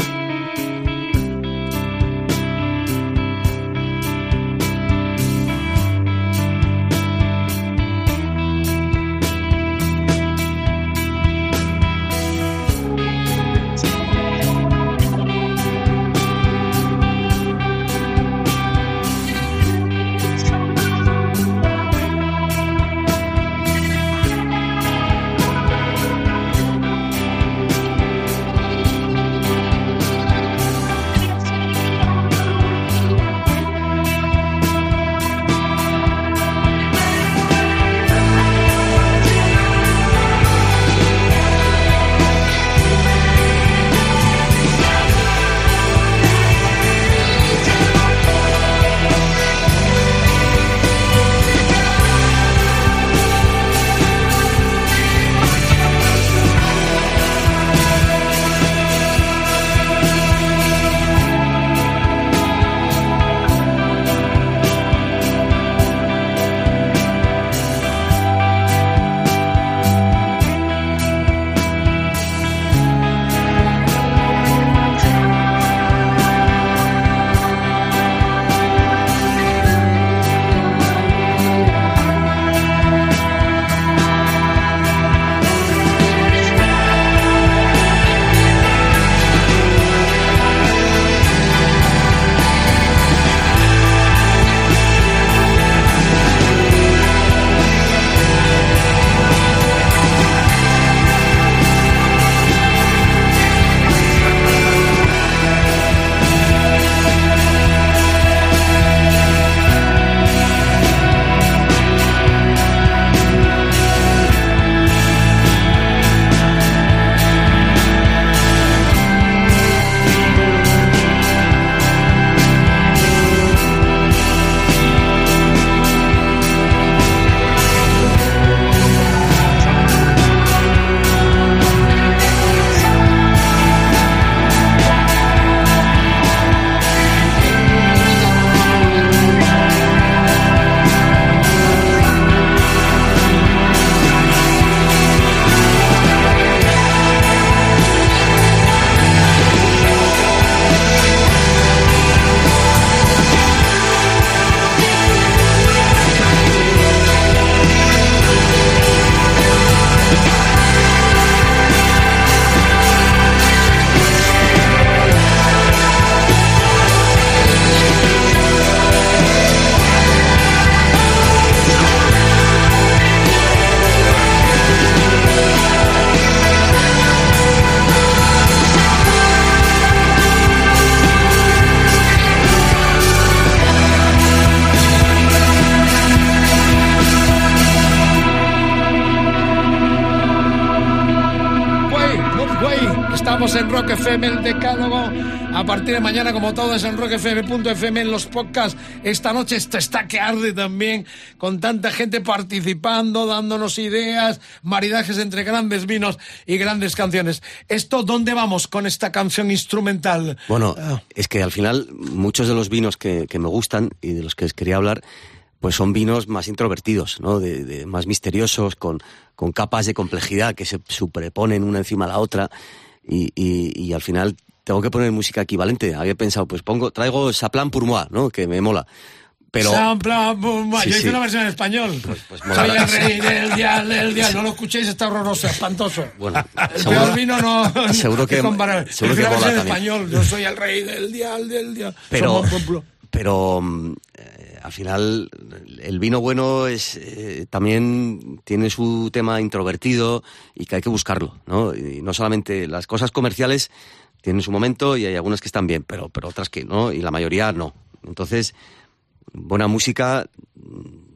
Partir de mañana, como todo, es en rockfm.fm en los podcasts. Esta noche esto está que arde también, con tanta gente participando, dándonos ideas, maridajes entre grandes vinos y grandes canciones. ¿Esto dónde vamos con esta canción instrumental? Bueno, Ah. es que al final muchos de los vinos que, que me gustan y de los que os quería hablar, pues son vinos más introvertidos, ¿no? De, de- más misteriosos, con, con capas de complejidad que se superponen una encima de la otra y, y- y al final tengo que poner música equivalente. Había pensado, pues pongo, traigo Saplan pour moi, ¿no? Que me mola. Pero Sampla, bum, bum. Sí, Yo hice sí. una versión en español. pues Soy mola. el rey del dial, del dial. No lo escuchéis, está horroroso, espantoso. bueno, El seguro- peor vino no. seguro que- es comparable. seguro que mola versión en también. español. Yo soy el rey del dial, del dial. pero, Somos pero mm, eh, al final el vino bueno es eh, también tiene su tema introvertido y que hay que buscarlo, ¿no? Y no solamente las cosas comerciales tienen su momento y hay algunas que están bien, pero, pero otras que no, y la mayoría no. Entonces, buena música mm,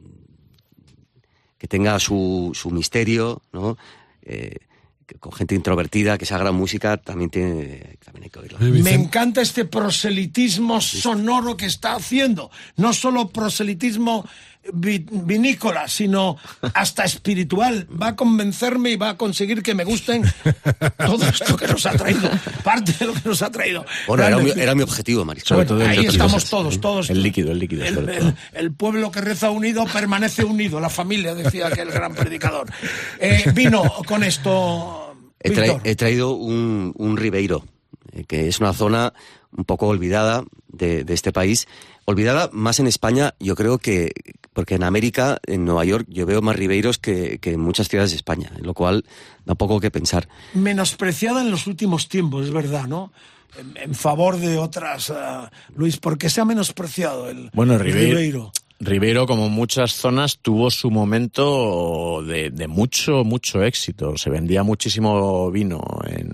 que tenga su, su misterio, ¿no? Eh, que con gente introvertida, que sea gran música, también tiene, también hay que oírla. Me encanta este proselitismo sonoro que está haciendo. No solo proselitismo vinícola, sino hasta espiritual. Va a convencerme y va a conseguir que me gusten todo esto que nos ha traído. Parte de lo que nos ha traído. Bueno, era, mi- era mi objetivo, Marisol. Ahí líquido. estamos todos, todos. El líquido, el líquido, El, pueblo que reza unido permanece unido. La familia, decía aquel gran predicador. Eh, vino con esto. He, tra- Víctor. he traído un, un Ribeiro, eh, que es una zona un poco olvidada de, de este país. Olvidada más en España, yo creo que, porque en América, en Nueva York, yo veo más Ribeiros que, que en muchas ciudades de España, lo cual da poco que pensar. menospreciada en los últimos tiempos, es verdad, ¿no? En, en favor de otras, ah, Luis, ¿por qué se ha menospreciado el, Bueno, el Ribeiro, Ribeiro, como muchas zonas, tuvo su momento de, de mucho, mucho éxito. Se vendía muchísimo vino en...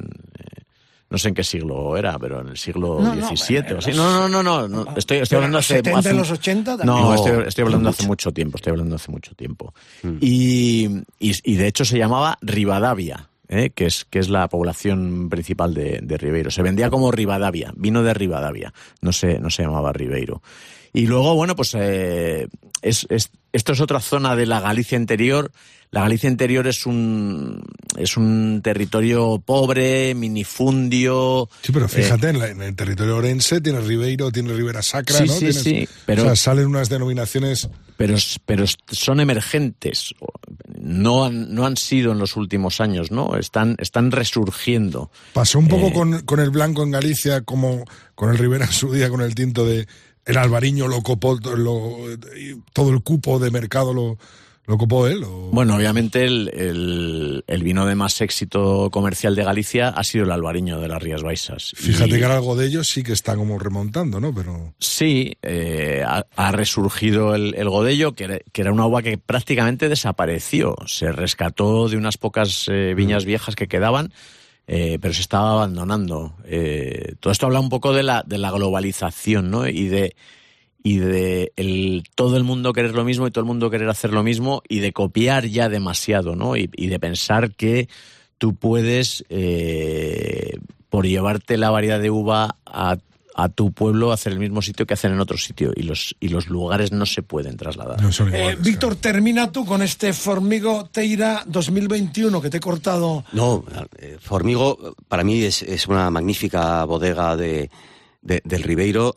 No sé en qué siglo era, pero en el siglo No, no, XVII. en o así. los- no, no, no, no, no, Estoy, estoy hablando hace... 70, hace- los 80 también. No, No, estoy, estoy hablando hace mucho. mucho tiempo. Estoy hablando hace mucho tiempo. Y, y, y de hecho se llamaba Rivadavia. ¿eh? Que, es, que es la población principal de, de Ribeiro. Se vendía como Rivadavia, vino de Rivadavia, no se, no se llamaba Ribeiro. Y luego, bueno, pues eh, es, es- esto es otra zona de la Galicia interior. La Galicia interior es un, es un territorio pobre, minifundio. Sí, pero eh, fíjate, en, la- en el territorio orense tiene Ribeiro, tiene Ribera Sacra, Sí, ¿no? sí, Tienes- sí, pero- O sea, salen unas denominaciones... pero, pero son emergentes. No han, no han sido en los últimos años, ¿no? Están, están resurgiendo. Pasó un poco Eh, con, con el blanco en Galicia, como con el Ribera en su día, con el tinto de... El albariño lo copó, lo- todo el cupo de mercado lo, lo copó él. o- Bueno, obviamente el, el- el vino de más éxito comercial de Galicia ha sido el albariño de las Rías Baixas. Fíjate Y- que algo de ellos sí que está como remontando, ¿no? Pero... Sí, eh, ha, ha resurgido el, el Godello, que era, que era una uva que prácticamente desapareció. Se rescató de unas pocas eh, viñas viejas que quedaban, eh, pero se estaba abandonando. Eh, todo esto habla un poco de la, de la globalización, ¿no? Y de, y de el, todo el mundo querer lo mismo y todo el mundo querer hacer lo mismo y de copiar ya demasiado, ¿no? Y, y de pensar que tú puedes, eh, por llevarte la variedad de uva a, a tu pueblo, hacer el mismo sitio que hacen en otro sitio. Y los, y los lugares no se pueden trasladar. No Eh, Víctor, termina tú con este Formigo Teira 2021 que te he cortado. No, eh, Formigo para mí es, es una magnífica bodega de, de- del Ribeiro.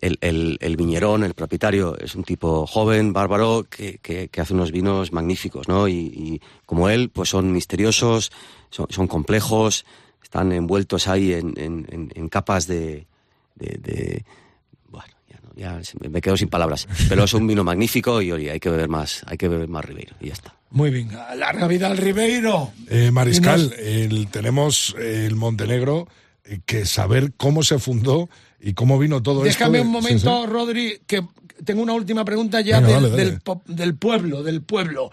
El, el- el viñerón, el propietario, es un tipo joven, bárbaro, que, que- que hace unos vinos magníficos, ¿no? Y, y como él, pues son misteriosos, son, son complejos, están envueltos ahí en, en- en- en capas de... de- de- bueno, ya, no, ya se- me quedo sin palabras. Pero es un vino magnífico y oye, hay que beber más, hay que beber más Ribeiro y ya está. Muy bien, larga vida al Ribeiro. Eh, Mariscal, nos- el- tenemos el Montenegro que saber cómo se fundó y cómo vino todo esto. Déjame de- un momento, sí. Rodri, que tengo una última pregunta ya Venga, del, dale, dale. del po- del pueblo, del pueblo.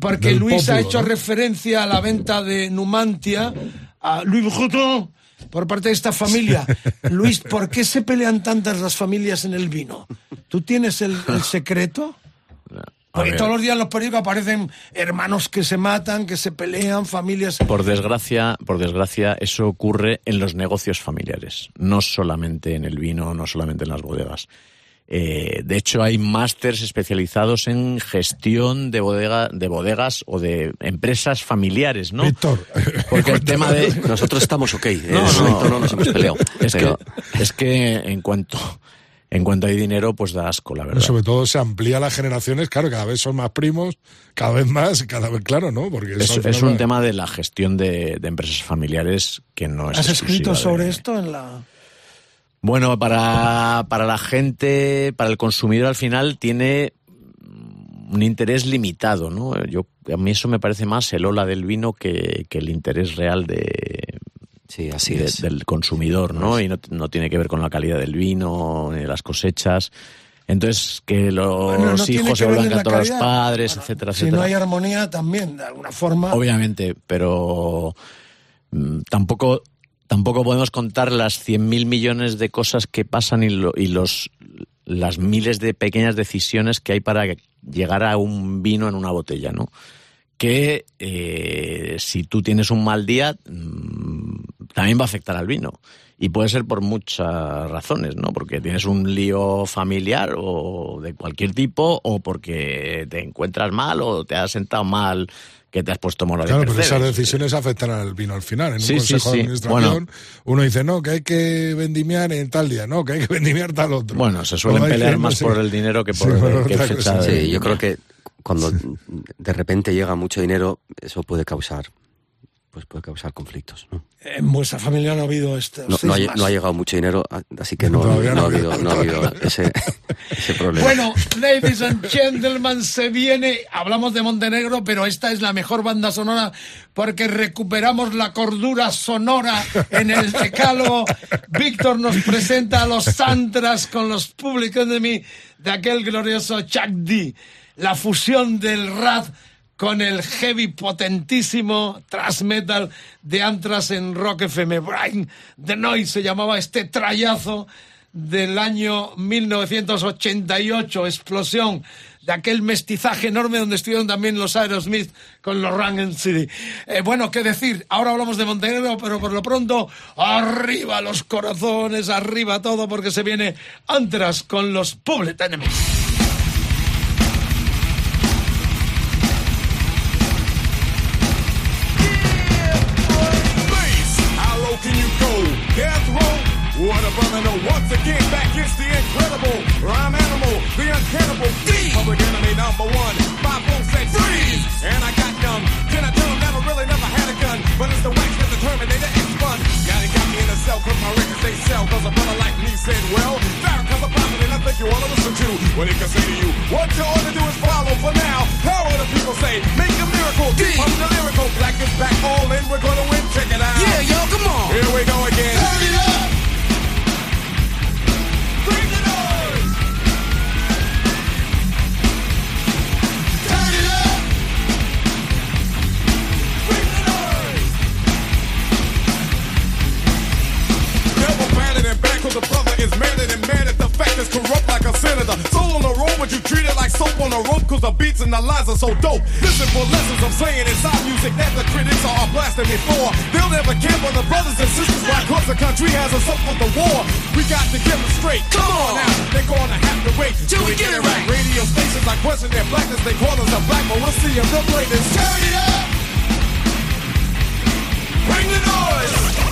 Porque Del Luis ha hecho ¿no? referencia a la venta de Numantia a Louis Vuitton por parte de esta familia. Luis, ¿por qué se pelean tantas las familias en el vino? ¿Tú tienes el, el secreto? Porque todos los días en los periódicos aparecen hermanos que se matan, que se pelean, familias. Por desgracia, por desgracia, eso ocurre en los negocios familiares, no solamente en el vino, no solamente en las bodegas. Eh, de hecho, hay másters especializados en gestión de, bodega, de bodegas o de empresas familiares, ¿no? Víctor, Porque el tema de... Nosotros estamos ok. ¿eh? No, no. Víctor, no nos hemos peleado. Es que, es que en cuanto en cuanto hay dinero, pues da asco, la verdad. sobre todo se amplía las generaciones, claro, cada vez son más primos, cada vez más, cada vez, claro, ¿no? Porque Es, eso al es final un tema de la gestión de, de empresas familiares que no es ¿Has escrito de- sobre esto en la.? Bueno, para, para la gente, para el consumidor al final tiene un interés limitado, ¿no? Yo, a mí eso me parece más el ola del vino que, que el interés real de, Sí, así de- es. del consumidor, ¿no? Y no, no tiene que ver con la calidad del vino, ni de las cosechas. Entonces, que los Bueno, no tiene hijos se vuelvan en la cantar a los padres, Bueno, etcétera, Si etcétera. no hay armonía, también, de alguna forma. Obviamente, pero mm, tampoco tampoco podemos contar las 100.000 millones de cosas que pasan y, lo- y los las miles de pequeñas decisiones que hay para llegar a un vino en una botella, ¿no? Que eh, si tú tienes un mal día, mm, también va a afectar al vino. Y puede ser por muchas razones, ¿no? Porque tienes un lío familiar o de cualquier tipo, o porque te encuentras mal o te has sentado mal, que te has puesto mola de Claro, pero esas decisiones afectan al vino al final. En Sí, un sí, consejo sí. de administración, Bueno. uno dice, no, que hay que vendimiar en tal día, no, que hay que vendimiar tal otro. Bueno, se suelen pelear más sí. por el dinero que por Sí, qué otra fecha Sí, yo creo que cuando de repente llega mucho dinero, eso puede causar, pues puede causar conflictos. ¿no? En vuestra familia no ha habido este. No, no ha, no ha llegado mucho dinero, así que no, Todavía no no. ha habido, no ha habido ese, ese problema. Bueno, ladies and gentlemen, se viene, hablamos de Montenegro, pero esta es la mejor banda sonora porque recuperamos la cordura sonora en el decálogo. Víctor nos presenta a los Santras con los Public Enemy de aquel glorioso Chuck D. La fusión del rap con el heavy potentísimo thrash metal de Antras en Rock FM. Brian The Noise se llamaba este trayazo del año 1988, explosión de aquel mestizaje enorme donde estuvieron también los Aerosmith con los Run City. Eh, bueno, qué decir, ahora hablamos de Montenegro, pero por lo pronto, arriba los corazones, arriba todo, porque se viene Antras con los Public Enemies. Once again, back is the incredible rhyme animal, the uncannibal thief. Public enemy number one. Five folks said freeze, and I got numb. Can I tell never really never had a gun, but it's the wax that the Terminator X fun. Now they got me in a cell 'cause my records they sell. 'Cause a brother like me said, well, Farrakhan's a prophet and I think you wanna listen to what he can say to you. What you ought to do is follow for now. How the people say? Make a miracle. I'm the lyrical. Black is back all in. We're gonna win. Check it out. Yeah, yo, come on. Here we go again. Turn it up. Mad at the fact is corrupt like a senator. Soul on the road, but you treat it like soap on a rope 'cause the beats and the lines are so dope. Listen for lessons I'm saying it's inside music that the critics are blasting me for. They'll never care for the brothers and sisters why 'cause the country has us up with the war. We got to get them straight. Come on now, they're gonna have to wait till we get it right. Radio stations like question their blackness, they call us a black, but we'll see if they'll play this. Turn it up. Bring the noise.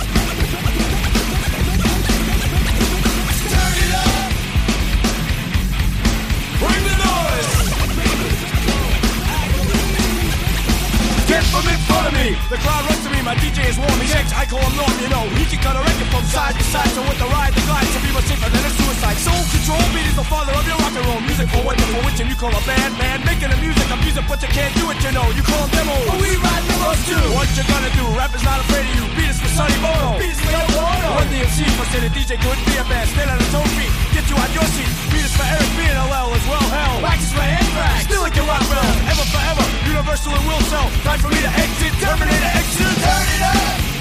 The crowd runs to me, my DJ is warm, he shakes, I call him Norm, you know. He can cut a record from side to side, so with the ride, the glide, to be much safer than a suicide. Soul control, beat is the father of your rock and roll. Music for what, for which, and you call a band, man. Making the music, I'm music, but you can't do it, you know. You call them demos. But we ride demos too. What you gonna do? Rap is not afraid of you. Beat is for Sonny Bono. Beat is for Yoko Ono. Run the MC, for say the DJ a band. Stand on his own feet, get you out your seat. Beat is for Eric B and LL as well, hell. Wax is for Anthrax. Still like your rock bell. Ever forever, universal and will sell. Time for me to exit, Terminator exit. Turn it up!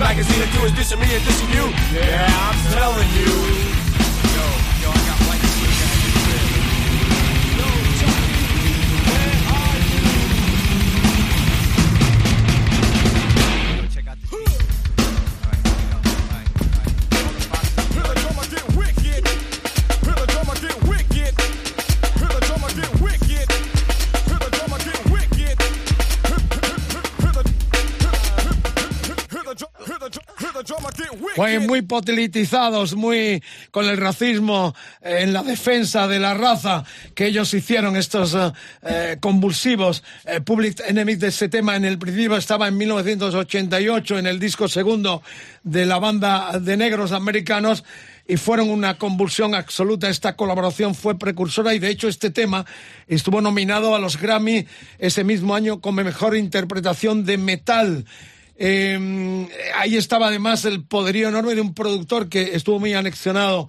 Magazine or two is dissing me and dissing you. Yeah, I'm telling you. Muy, muy politizados, muy con el racismo eh, en la defensa de la raza que ellos hicieron, estos eh, eh, convulsivos. Eh, Public Enemy de ese tema en el principio estaba en 1988 en el disco segundo de la banda de negros americanos y fueron una convulsión absoluta. Esta colaboración fue precursora y de hecho este tema estuvo nominado a los Grammy ese mismo año como mejor interpretación de metal. Eh, ahí estaba además el poderío enorme de un productor que estuvo muy anexionado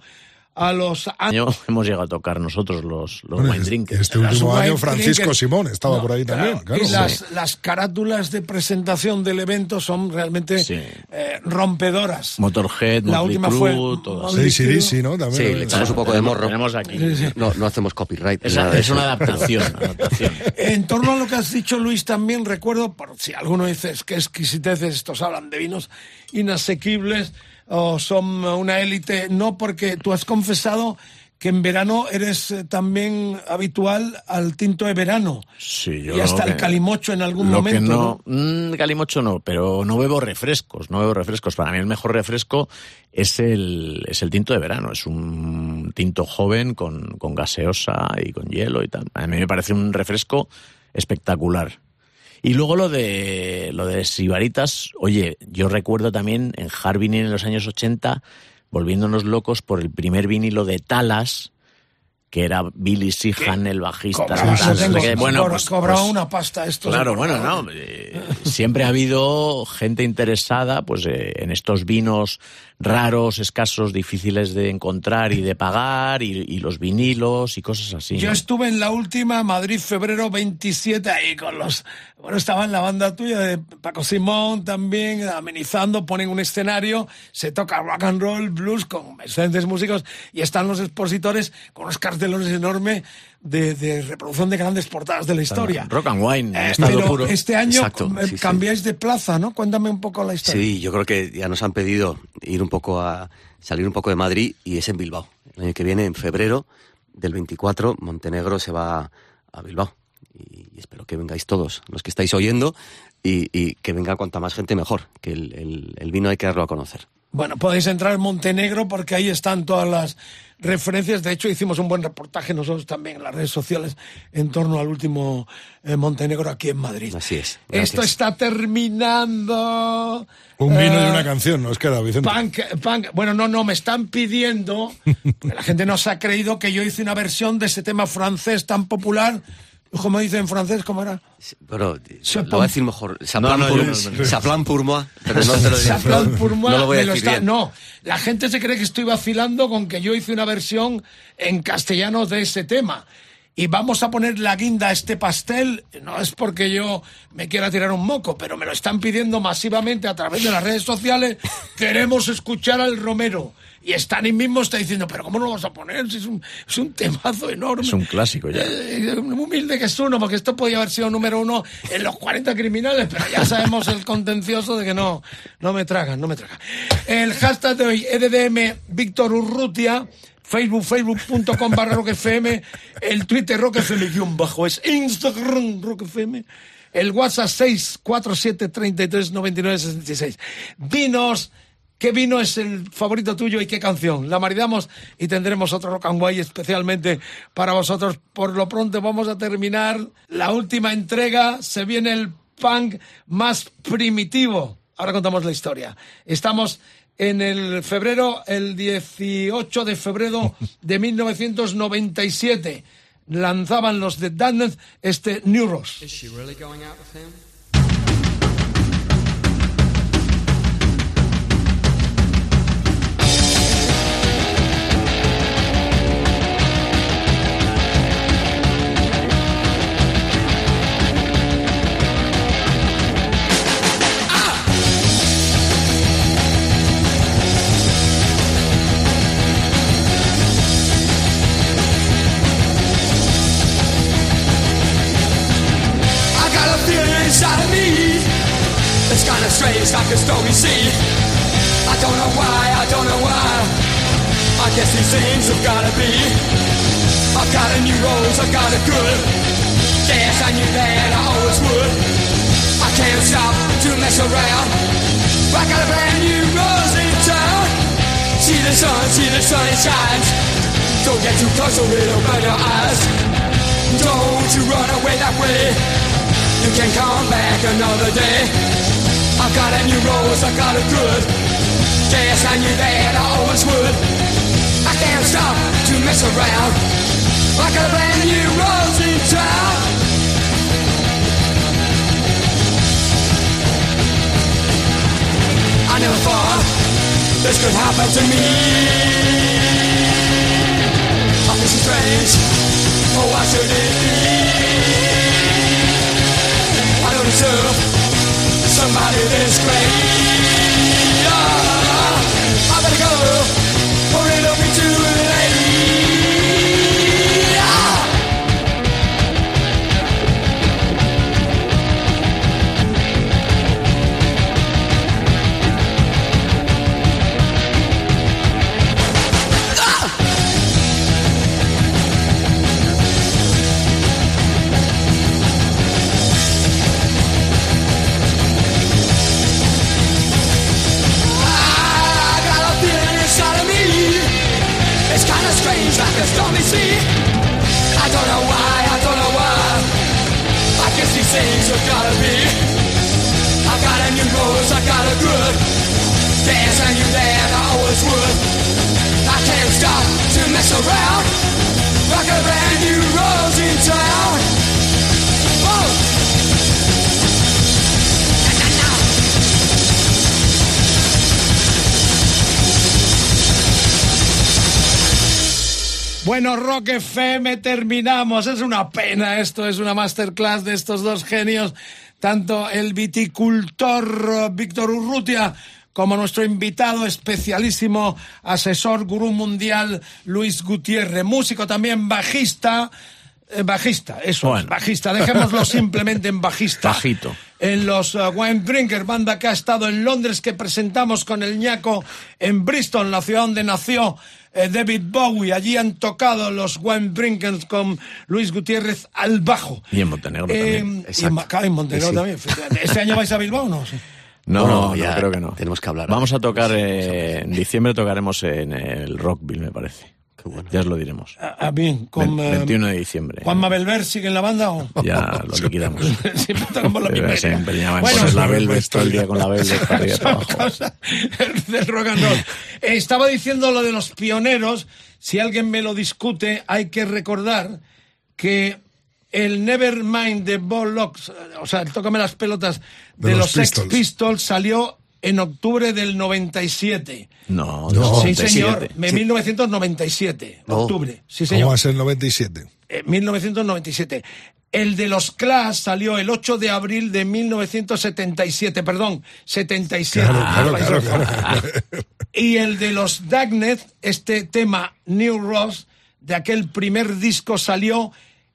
a los año hemos llegado a tocar nosotros los, los Bueno, wine drinkers. este último Las año Francisco Drinkers. Simón estaba No, por ahí también. Claro. y las, las carátulas de presentación del evento son realmente eh, rompedoras. Motorhead, La Motley última Crue, fue todas. Sí, sí, sí, ¿no? También Sí, le echamos un poco de morro. Tenemos aquí. No, no hacemos copyright. Es, nada es una adaptación. adaptación. En torno a lo que has dicho, Luis, también recuerdo, por si alguno dice que exquisiteces, estos hablan de vinos inasequibles o son una élite, no, porque tú has confesado que en verano eres eh, también habitual al tinto de verano. Sí, yo y hasta el calimocho en algún lo momento. que ¿no? no, mm, calimocho no, pero no bebo refrescos, no bebo refrescos. Para mí el mejor refresco es el, es el tinto de verano. Es un tinto joven con, con gaseosa y con hielo y tal. A mí me parece un refresco espectacular. Y luego lo de lo de Sibaritas, oye, yo recuerdo también en Harbin en los años 80 volviéndonos locos por el primer vinilo de Talas, que era Billy Sihan, el bajista. Cobraba, tengo- bueno, cobra- pues- cobraba pues- una pasta esto. Claro, bueno, no. eh, siempre ha habido gente interesada pues, eh, en estos vinos raros, escasos, difíciles de encontrar y de pagar, y, y los vinilos y cosas así. Yo ¿no? estuve en la última, Madrid, febrero 27, ahí con los... Bueno, estaba en la banda tuya de Paco Simón también, amenizando, ponen un escenario, se toca rock and roll, blues con excelentes músicos y están los expositores con unos cartelones enormes de, de reproducción de grandes portadas de la historia. Rock and wine, Eh, pero puro. este año Exacto, eh, sí. cambiáis de plaza, ¿no? Cuéntame un poco la historia. Sí, yo creo que ya nos han pedido ir un poco a salir un poco de Madrid y es en Bilbao. El año que viene, en febrero del 24, Montenegro se va a Bilbao. Y, y espero que vengáis todos, los que estáis oyendo, y, y que venga cuanta más gente mejor, que el, el- el vino hay que darlo a conocer. Bueno, podéis entrar en Montenegro porque ahí están todas las referencias. De hecho, hicimos un buen reportaje nosotros también en las redes sociales en torno al último eh, Montenegro aquí en Madrid. Así es. Esto gracias. está terminando. Un vino y Eh, una canción nos queda, Vicente. Punk, punk. Bueno, no, no, me están pidiendo, porque la gente no se ha creído que yo hice una versión de ese tema francés tan popular. ¿Cómo dice en francés? ¿Cómo era? Pero Se lo voy a decir mejor. Saplan no, pour, yo no- no. saplan pour moi, pero no te lo diré. Pour moi, No lo voy a decir está- bien. No, la gente se cree que estoy vacilando con que yo hice una versión en castellano de ese tema. Y vamos a poner la guinda a este pastel, no es porque yo me quiera tirar un moco, pero me lo están pidiendo masivamente a través de las redes sociales. Queremos escuchar al Romero. Y Stanis mismo está diciendo, pero ¿cómo no lo vas a poner? Si es un, es un temazo enorme. Es un clásico ya. Eh, humilde que es uno, porque esto podía haber sido número uno en los 40 criminales, pero ya sabemos el contencioso de que no, no me tragan, no me tragan. El hashtag de hoy, EDDM Víctor Urrutia, Facebook, facebook.com barra roquefm, el Twitter roquefm guion bajo es Instagram roquefm, el WhatsApp 647 33 99 66. Dinos ¿Qué vino es el favorito tuyo y qué canción? La maridamos y tendremos otro rock and guay especialmente para vosotros. Por lo pronto vamos a terminar la última entrega. Se viene el punk más primitivo. Ahora contamos la historia. Estamos en el febrero, el 18 de febrero de 1997. Lanzaban los de Damned este Neuros. Is It's kinda strange, like a stormy sea. I don't know why, I don't know why. I guess these things have gotta be. I've got a new rose, I've got a good. Yes, I knew that I always would. I can't stop to mess around. I got a brand new rose in town. See the sun, see the sun, it shines. Don't get too close or it'll burn your eyes. Don't you run away that way. You can come back another day. I got a new rose, I got a good. Yes, I knew that I always would. I can't stop to mess around. I got a brand new rose in town. I never thought this could happen to me. Oh, this is strange. Oh, why should it be? I don't deserve somebody this great. Ah, I better go, or it'll things have gotta be. I got a new rose, I got a good. Yes, I knew that I always would. I can't stop to mess around. Like a brand new Bueno, Rock FM terminamos. Es una pena esto, es una masterclass de estos dos genios, tanto el viticultor eh, Víctor Urrutia como nuestro invitado especialísimo, asesor gurú mundial Luis Gutiérrez, músico también bajista. eh, bajista, eso, es, Bueno. bajista. Dejémoslo simplemente en bajista. Bajito. En los uh, Wine Drinker, banda que ha estado en Londres, que presentamos con el ñaco en Bristol, la ciudad donde nació eh, David Bowie. Allí han tocado los Wine Drinkers con Luis Gutiérrez al bajo. Y en Montenegro Eh, también. y en Macao, en Montenegro Sí. también. ¿Este año vais a Bilbao o no? Sí. No, Bueno, no, ya creo que no. tenemos que hablar. Vamos a tocar eh, en diciembre, tocaremos en el Rockville, me parece. Qué bueno. Ya os lo diremos. Ah, ah, bien, con Ve- eh, 21 de diciembre. Juanma Belver sigue en la banda o Ya lo liquidamos. siempre tocamos la misma se idea. empeñaba en Bueno, poner la Velvet todo el día con la Velvet para arriba y para Son abajo. cosas del rock and roll. Eh, Estaba diciendo lo de los pioneros. Si alguien me lo discute, hay que recordar que el Nevermind de Bob Locks, eh, o sea, el Tócame las pelotas de, De los los, Sex. Pistols salió en octubre del 97. No, No. Sí, 97. señor, de 1997, No. octubre. Sí, ¿Cómo señor. va a ser el 97? Eh, 1997. El de los Clash salió el 8 de abril de 1977, perdón, 77. Claro, claro, Vasco. claro. Y el de los Dagnet, este tema New Ross, de aquel primer disco, salió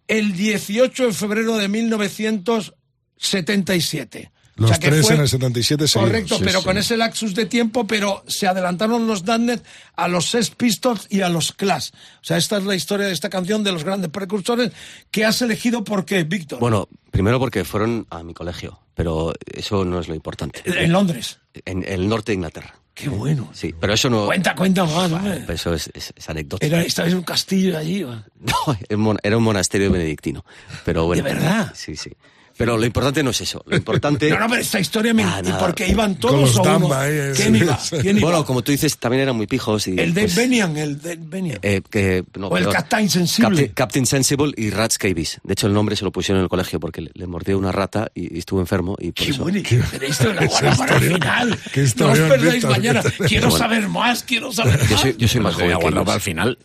el 18 de febrero de 1977. Los O sea que tres fue- en el 77 seguidos. Correcto, Sí, pero sí. con ese lapsus de tiempo, pero se adelantaron los Dagnet a los Sex Pistols y a los Clash. O sea, esta es la historia de esta canción de los grandes precursores que has elegido por qué, Víctor. Bueno, primero porque fueron a mi colegio, pero eso no es lo importante. en Londres. En el norte de Inglaterra. Qué bueno. Sí, pero eso no... Cuenta, cuenta más, hombre. Eso es, es- es anécdota. Era, estabais en un castillo allí. ¿va? No, era un mon- era un monasterio benedictino. Pero bueno, ¿De verdad? Sí, sí. Pero lo importante no es eso. Lo importante... No, no, pero esta historia me... Ah, ¿Y nada. por qué iban todos o uno? Eh, ¿Quién sí, iba? sí. ¿Quién iba? Bueno, como tú dices, también eran muy pijos. Y, el Dave pues, Benian, el Dave Benian. eh, que, no, O el. Captain Sensible. Captain, Captain Sensible y Rat Scabies. De hecho, el nombre se lo pusieron en el colegio porque le, le mordió una rata y, y estuvo enfermo. Y por Qué eso... bueno, qué esto la para el historia. final. Qué no os perdáis mañana. Quiero Bueno. saber más, quiero saber más. Yo soy, yo soy más joven que ellos. el final.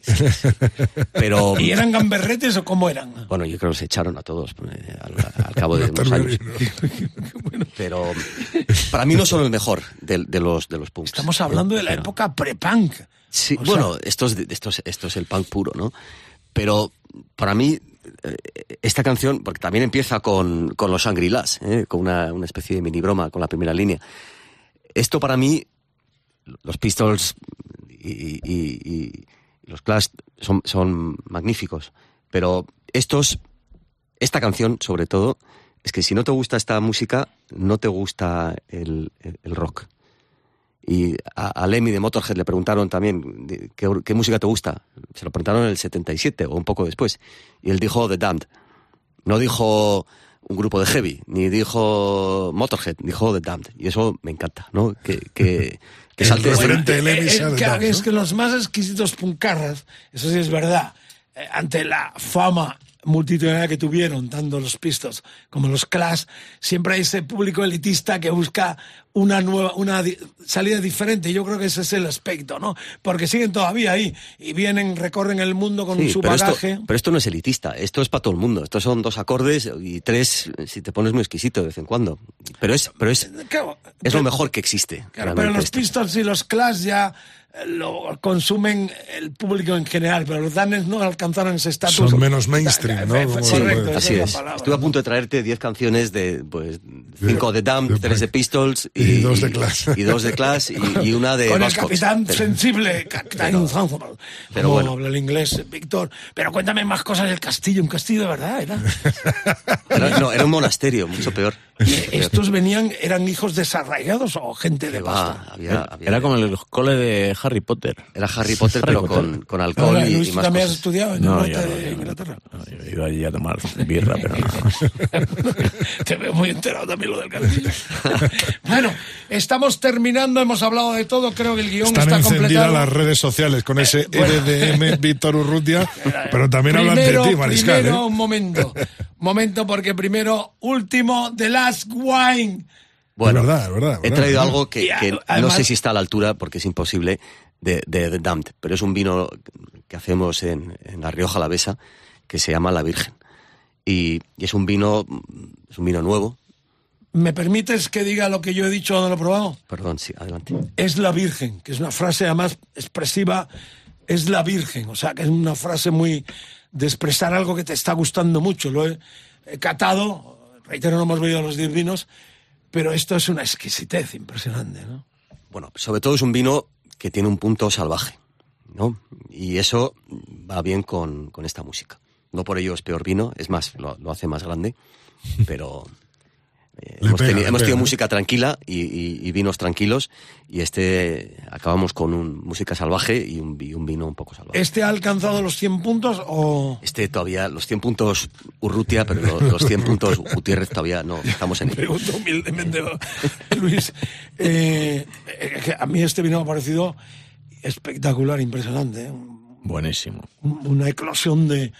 Pero, ¿Y eran gamberretes o cómo eran? bueno, yo creo que se echaron a todos eh, al, al cabo de Unos años. Pero para mí no son el mejor de, de los, de los punks. Estamos hablando de la Pero- época pre-punk. Sí, O sea- bueno, esto, es, esto, es, esto es el punk puro, ¿no? Pero para mí eh, esta canción, porque también empieza con, con los Shangri-Las, ¿eh? con una, una especie de mini broma con la primera línea. Esto para mí, los Pistols y- y los Clash son, son magníficos, pero estos, esta canción sobre todo, es que si no te gusta esta música, no te gusta el, el- el rock. Y a, a Lemmy de Motorhead le preguntaron también de, ¿qué, qué música te gusta. Se lo preguntaron en el 77 o un poco después. Y él dijo The Damned. No dijo un grupo de heavy, ni dijo Motorhead, dijo The Damned. Y eso me encanta, ¿no? Que, que, que salte Eh, eh, que- es que los más exquisitos puncarras, eso sí es verdad, eh, ante la fama multitudinaria que tuvieron, tanto los Pistols como los Clash, siempre hay ese público elitista que busca una nueva, una di- salida diferente. Yo creo que ese es el aspecto, ¿no? Porque siguen todavía ahí y vienen, recorren el mundo con Sí, su pero, esto, bagaje. pero esto no es elitista, esto es para todo el mundo. Estos son dos acordes y tres, si te pones muy exquisito de vez en cuando. Pero es, pero es, Claro, es lo mejor que existe. Claro, pero los esto. Pistols y los Clash ya lo consumen el público en general, pero los Danes no alcanzaron ese estatus. Son menos mainstream, ¿no? Sí, correcto, así es. palabra. Estuve a punto de traerte 10 canciones de, pues, cinco de Damned, tres de Pistols y, y dos de Clash. Y, dos de Clash y, y una de Con el Buzzcocks. capitán Pero- sensible, capitán pero Como bueno. habla el inglés, Víctor. Pero cuéntame más cosas del castillo, un castillo de verdad, ¿era? Era, no, era un monasterio, mucho peor. ¿Estos venían, eran hijos desarraigados o gente de pasta? había- había- Era como el cole de Harry Potter. Era Harry Potter, pero con, con alcohol Ahora, y, Luis, y ¿tú más también has estudiado en No, el yo norte no, de no. Inglaterra? No, yo he ido allí a tomar birra, pero no. Te veo muy enterado también lo del castillo. bueno, estamos terminando, hemos hablado de todo, creo que el guion Están está encendidas completado. las redes sociales con ese bueno. RDM Víctor Urrutia, pero también hablan de primero, ti, Mariscal. primero, ¿eh? un momento. momento, porque primero, último, The Last Wine. Bueno, Es verdad, es verdad, es he verdad. traído algo que, no sé si está a la altura porque es imposible de, de, de Damned, pero es un vino que hacemos en, en La Rioja Alavesa que se llama La Virgen. Y, y es un vino es un vino nuevo. ¿Me permites que diga lo que yo he dicho cuando lo he probado? Perdón, sí, adelante. Es la Virgen, que es una frase además expresiva, es la Virgen, o sea, que es una frase muy de expresar algo que te está gustando mucho. Lo he, he catado, reitero, no hemos bebido los 10 vinos, pero esto es una exquisitez impresionante, ¿no? Bueno, sobre todo es un vino que tiene un punto salvaje, ¿no? Y eso va bien con, con esta música. No por ello es peor vino, es más, lo, lo hace más grande, pero eh, hemos, pega, teni- hemos pega, tenido música tranquila y, y- y vinos tranquilos, y este acabamos con un, música salvaje y un, vi- un vino un poco salvaje. ¿Este ha alcanzado los 100 puntos o...? Este todavía, los 100 puntos Urrutia, pero lo- los 100 puntos Gutiérrez todavía no, estamos en ello. Pregunto humildemente, Luis. eh, a mí este vino me ha parecido espectacular, impresionante. ¿eh? Buenísimo. un- Una eclosión de,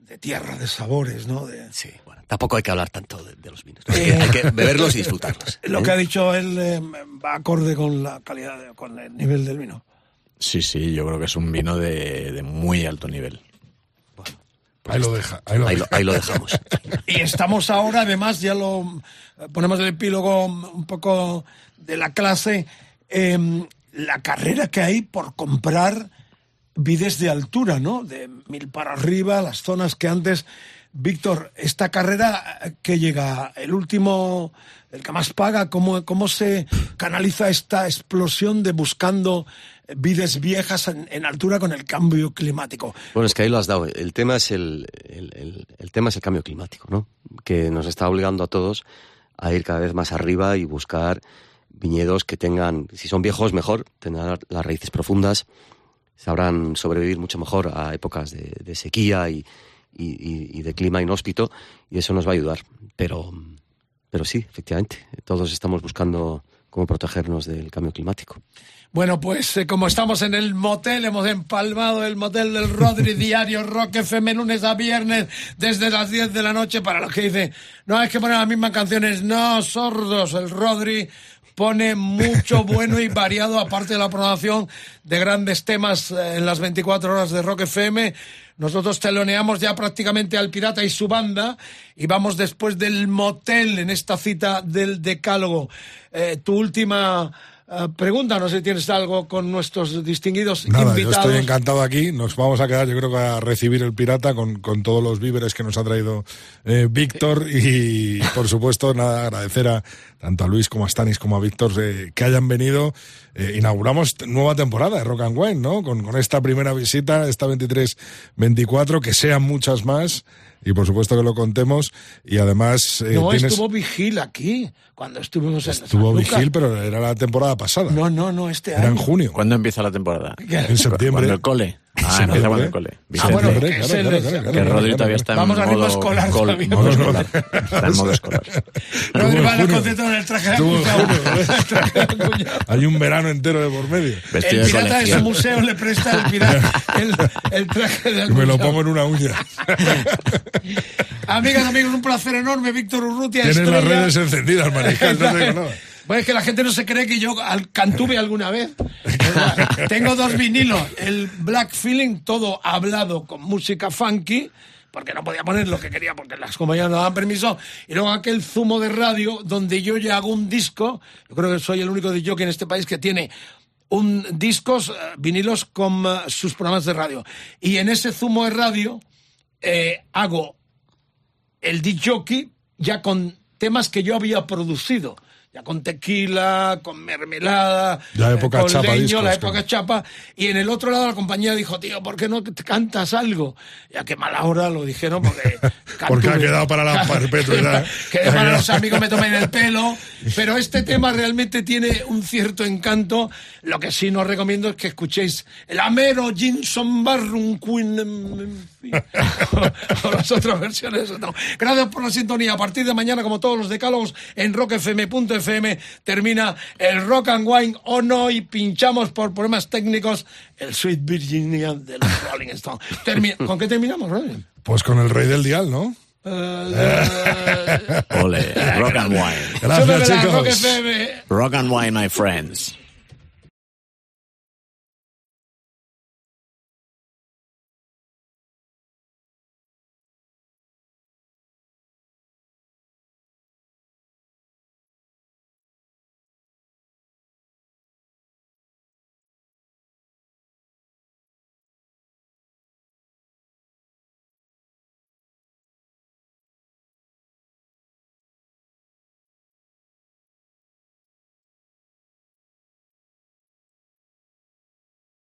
de tierra, de sabores, ¿no? De- Sí, tampoco hay que hablar tanto de, de los vinos. Hay que, hay que beberlos y disfrutarlos. Lo ¿eh? que ha dicho él eh, va acorde con la calidad, de- con el nivel del vino. Sí, sí, yo creo que es un vino de, de muy alto nivel. Ahí lo deja, ahí lo Ahí deja. lo, ahí lo dejamos. Y estamos ahora, además, ya lo ponemos el epílogo un poco de la clase, em, la carrera que hay por comprar vides de altura, ¿no? De mil para arriba, las zonas que antes. Víctor, esta carrera eh, que llega, el último, el que más paga, ¿cómo, cómo se canaliza esta explosión de buscando eh, vides viejas en, altura con el cambio climático? Bueno, es que ahí lo has dado. El tema es el- el tema es el cambio climático, ¿no? Que nos está obligando a todos a ir cada vez más arriba y buscar viñedos que tengan, si son viejos, mejor, tendrán las raíces profundas, sabrán sobrevivir mucho mejor a épocas de, de sequía y, y- y- y de clima inhóspito, y eso nos va a ayudar. Pero, pero sí, efectivamente, todos estamos buscando cómo protegernos del cambio climático. Bueno, pues eh, como estamos en el motel, hemos empalmado el motel del Rodri Diario Rock FM lunes a viernes desde las 10 de la noche para los que dicen, no hay que poner las mismas canciones, no, sordos, el Rodri pone mucho bueno y variado, aparte de la programación de grandes temas eh, en las 24 horas de Rock FM. Nosotros teloneamos ya prácticamente al Pirata y su banda y vamos después del motel en esta cita del Decálogo. Eh, tu última eh, pregúntanos si tienes algo con nuestros distinguidos Nada, yo invitados. estoy encantado aquí. Nos vamos a quedar, yo creo que a recibir el pirata con, con todos los víveres que nos ha traído eh, Víctor. Y por supuesto, nada, agradecer a tanto a Luis como a Stanis como a Víctor eh, que hayan venido. Eh, inauguramos nueva temporada de Rock and Wine, ¿no? Con, con esta primera visita, esta 23-24, que sean muchas más. Y por supuesto que lo contemos. Y además, eh, no, tienes. estuvo Vigil aquí, cuando estuvimos en Estuvo. Vigil, pero era la temporada pasada. No, no, no, este Era en año. junio. ¿Cuándo empieza la temporada? En septiembre. Cuando el cole. Ah, septiembre. empieza cuando el cole. Ah, Vicente. bueno, Hombre, que claro, es el- claro, claro, que claro, Rodri todavía está en Vamos a ritmo modo, escolar col- todavía. modo No, no, escolar. no. Está en modo escolar. Rodri va en al concierto en el traje de en. El. Hay un verano entero de por medio. Vestido El de pirata de su museo le presta el, pirata, el, el traje de Y me lo pongo en una uña. Amigas, amigos, un placer enorme. Víctor Urrutia, Tienes las redes encendidas, mariscal. No te digo nada. Bueno, es que la gente no se cree que yo cantuve alguna vez. Tengo dos vinilos. El Black Feeling, todo hablado con música funky, porque no podía poner lo que quería porque las compañías no daban permiso. Y luego aquel zumo de radio donde yo ya hago un disco. Yo creo que soy el único de en este país que tiene un discos, eh, vinilos con eh, sus programas de radio. Y en ese zumo de radio eh, hago el DJ ya con temas que yo había producido. Ya con tequila, con mermelada, La eh, época con chapa leño, discos, la claro. época chapa. Y en el otro lado la compañía dijo, tío, ¿por qué no te cantas algo? Ya que mala hora lo dijeron porque... Porque ha quedado para la perpetuidad. que para los amigos me tomen el pelo. Pero este tema realmente tiene un cierto encanto. Lo que sí no recomiendo es que escuchéis el Amero Jinson Barrum Queen. o las otras versiones. no. Gracias por la sintonía. A partir de mañana, como todos los decálogos, en rockfm.fm termina el Rock and Wine o no y pinchamos por problemas técnicos el Sweet Virginia de los Rolling Stones. Termi- ¿Con qué terminamos, Rodri? Pues con el rey del dial, ¿no? Eh, Ole, rock and wine. Gracias, chicos. Rock FM. Rock and wine, my friends.